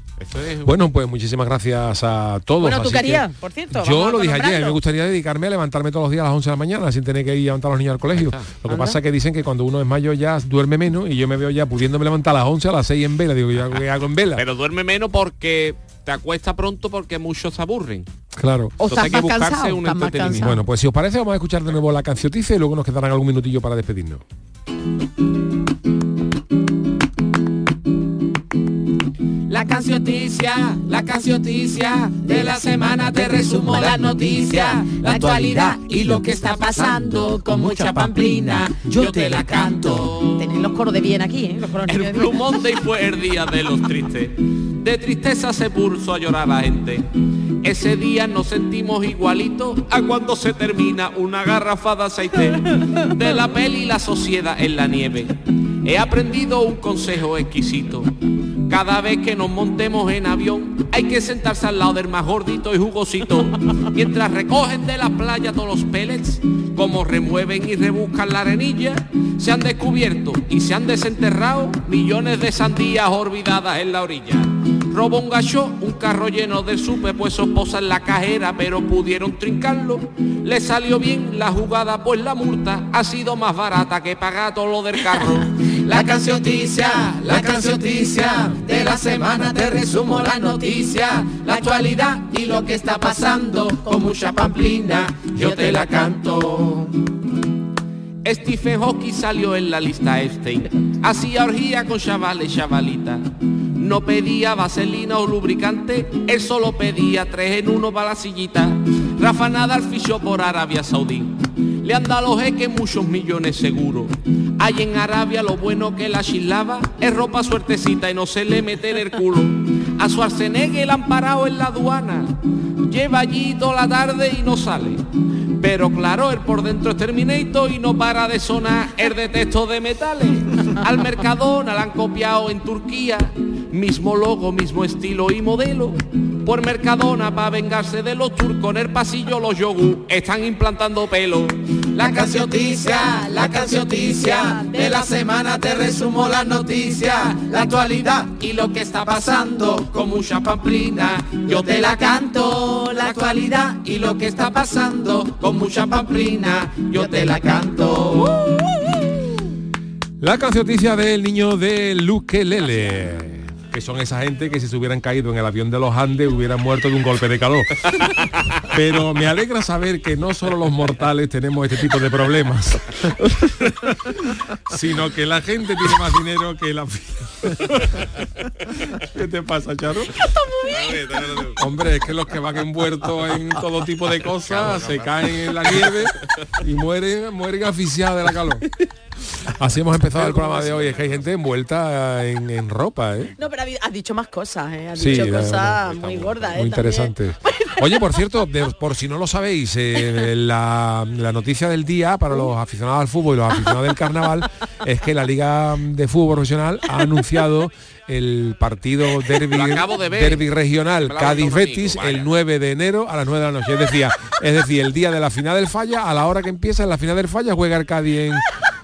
Bueno, pues muchísimas gracias a todos. Bueno, tú así qué harías, que por cierto. Yo lo dije ayer, me gustaría dedicarme a levantarme todos los días a las 11 de la mañana sin tener que ir a levantar a los niños al colegio. Lo que Anda. pasa es que dicen que cuando uno es mayor ya duerme menos y yo me veo ya pudiéndome levantar a las 11 a las 6 en vela. Digo, ¿yo qué hago en vela? Pero duerme menos porque te acuesta pronto porque muchos se aburren. Claro. O Entonces hay estás que buscarse cansado, un entretenimiento. Bueno, pues si os parece vamos a escuchar de nuevo la cancioticia y luego nos quedarán algún minutillo para despedirnos. La cancioticia, la cancioticia de la semana te resumo las noticias, la actualidad y lo que está pasando con mucha pamplina. Yo te la canto. Tenéis los coros de bien aquí, ¿eh? Los coros El de Blue Monday fue el día de los tristes. De tristeza se puso a llorar la gente. Ese día nos sentimos igualitos a cuando se termina una garrafa de aceite. De la peli La Sociedad en la nieve. He aprendido un consejo exquisito. Cada vez que nos montemos en avión hay que sentarse al lado del más gordito y jugosito. Mientras recogen de la playa todos los pellets, como remueven y rebuscan la arenilla, se han descubierto y se han desenterrado millones de sandías olvidadas en la orilla. Robo un gacho, un carro lleno de supe, pues su esposa en la cajera, pero pudieron trincarlo. Le salió bien la jugada, pues la multa ha sido más barata que pagar todo lo del carro. La cancioticia, la cancioticia de la semana te resumo las noticias, la actualidad y lo que está pasando con mucha pamplina. Yo te la canto. Stephen Hawking salió en la lista Epstein. Hacía orgía con chavales y chavalitas. No pedía vaselina o lubricante, él solo pedía tres en uno para la sillita. Rafa Nadal fichó por Arabia Saudí. Le han dado los jeques muchos millones seguro. Hay en Arabia lo bueno que la chislava es ropa suertecita y no se le mete en el culo. A su Schwarzenegger le han parado en la aduana. Lleva allí toda la tarde y no sale. Pero claro, él por dentro es Terminator y no para de sonar el de texto de metales. Al Mercadona la han copiado en Turquía, mismo logo, mismo estilo y modelo. Por Mercadona para vengarse de los turcos en el pasillo los yogur están implantando pelo. La cancioticia, la cancioticia de la semana te resumo las noticias, la actualidad y lo que está pasando con mucha pamplina. Yo te la canto, la actualidad y lo que está pasando con mucha pamplina. Yo te la canto. La cancioticia del niño de Luquelele. Que son esa gente que si se hubieran caído en el avión de los Andes hubieran muerto de un golpe de calor. Pero me alegra saber que no solo los mortales tenemos este tipo de problemas, sino que la gente tiene más dinero que la... ¿Qué te pasa, Charo? Hombre, es que los que van envueltos en todo tipo de cosas se caen en la nieve y mueren, mueren asfixiados de la calor. Así hemos empezado el programa de hoy, es que hay gente envuelta en, en ropa, ¿eh? No, pero ha- has dicho más cosas, ¿eh? Has Sí, dicho la cosas muy gordas, ¿eh? Muy interesante. Oye, por cierto, de- por si no lo sabéis, eh, la, la noticia del día para los aficionados al fútbol y los aficionados del carnaval es que la Liga de Fútbol Profesional ha anunciado el partido derby, de ver. derby regional Cádiz-Betis el 9 de enero a las 9 de la noche. Es decir, es decir, el día de la final del falla, a la hora que empieza en la final del falla, juega el Cádiz en,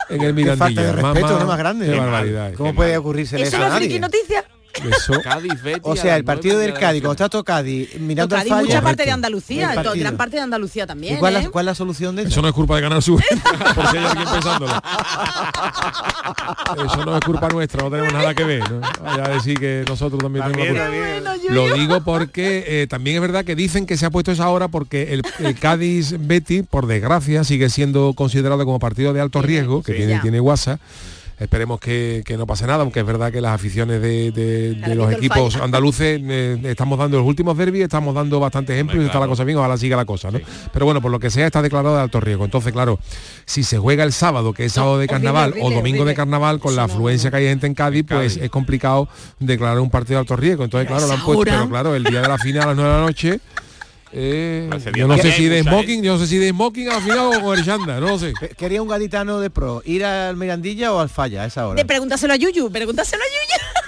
en el Qué falta Mirandilla. de respeto, ¿no? Más grande. Qué Qué barbaridad. ¿Cómo puede ocurrirse ¿Eso eso no a es friki noticia? Eso. Cádiz, Betis, O sea, el partido del Cádiz, cuando está todo Cádiz, mirando Cádiz, falla. mucha parte de Andalucía, gran parte de Andalucía también. ¿Y cuál, ¿eh? es, cuál es la solución de eso? Eso no es culpa de Canal Sur, por si hay alguien pensándolo. Eso no es culpa nuestra, no tenemos nada que ver. ¿no? Vaya a decir que nosotros también tenemos la culpa. Lo digo porque eh, también es verdad que dicen que se ha puesto esa hora porque el, el Cádiz Betty, por desgracia, sigue siendo considerado como partido de alto riesgo, que Sí. tiene, Ya. tiene WhatsApp. Esperemos que, que no pase nada, aunque es verdad que las aficiones de, de- de los equipos falla. andaluces eh, estamos dando los últimos derbis, estamos dando bastantes ejemplos y está la cosa bien, ojalá siga la cosa, ¿no? Pero bueno, por lo que sea está declarado de alto riesgo. Entonces, claro, si se juega el sábado, que es sábado de carnaval, horrible, o domingo horrible. de carnaval, con la afluencia que hay gente en Cádiz, pues es complicado declarar un partido de alto riesgo. Entonces, claro, lo han puesto, pero claro, el día de la final a las 9 de la noche. Eh, yo no sé si de smoking, yo no sé si de smoking al final o con el chanda, no lo sé. Quería un gaditano de pro, ir al Mirandilla o al falla a esa hora. De pregúntaselo a Yuyu, pregúntaselo a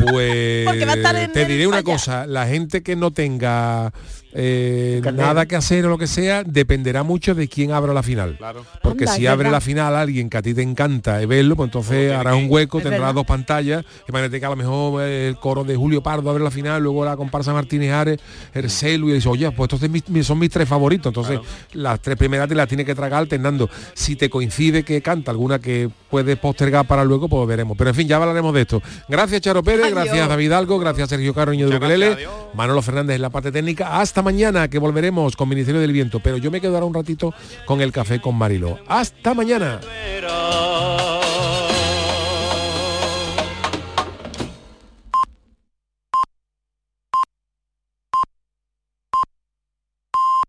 Yuyu. Pues Porque va a estar en te diré una falla. cosa, la gente que no tenga eh, nada que hacer o lo que sea, dependerá mucho de quién abra la final. Porque Anda, si abre verdad. la final alguien que a ti te encanta verlo, pues entonces harás un hueco, Es tendrás verdad. dos pantallas. Imagínate que a lo mejor el coro de Julio Pardo abre la final, luego la comparsa Martínez Ares, Ercelu y dice, oye, pues estos son mis tres favoritos. Entonces las tres primeras te las tienes que tragar alternando. Si te coincide que canta alguna que puedes postergar para luego, pues veremos. Pero en fin, ya hablaremos de esto. Gracias Charo Pérez, Adiós. gracias David Algo, gracias Sergio Caro Ukelele, Manolo Fernández en la parte técnica. Hasta mañana que volveremos con Ministerio del Viento. Pero yo me quedo ahora un ratito con el café con Marilo. Hasta mañana.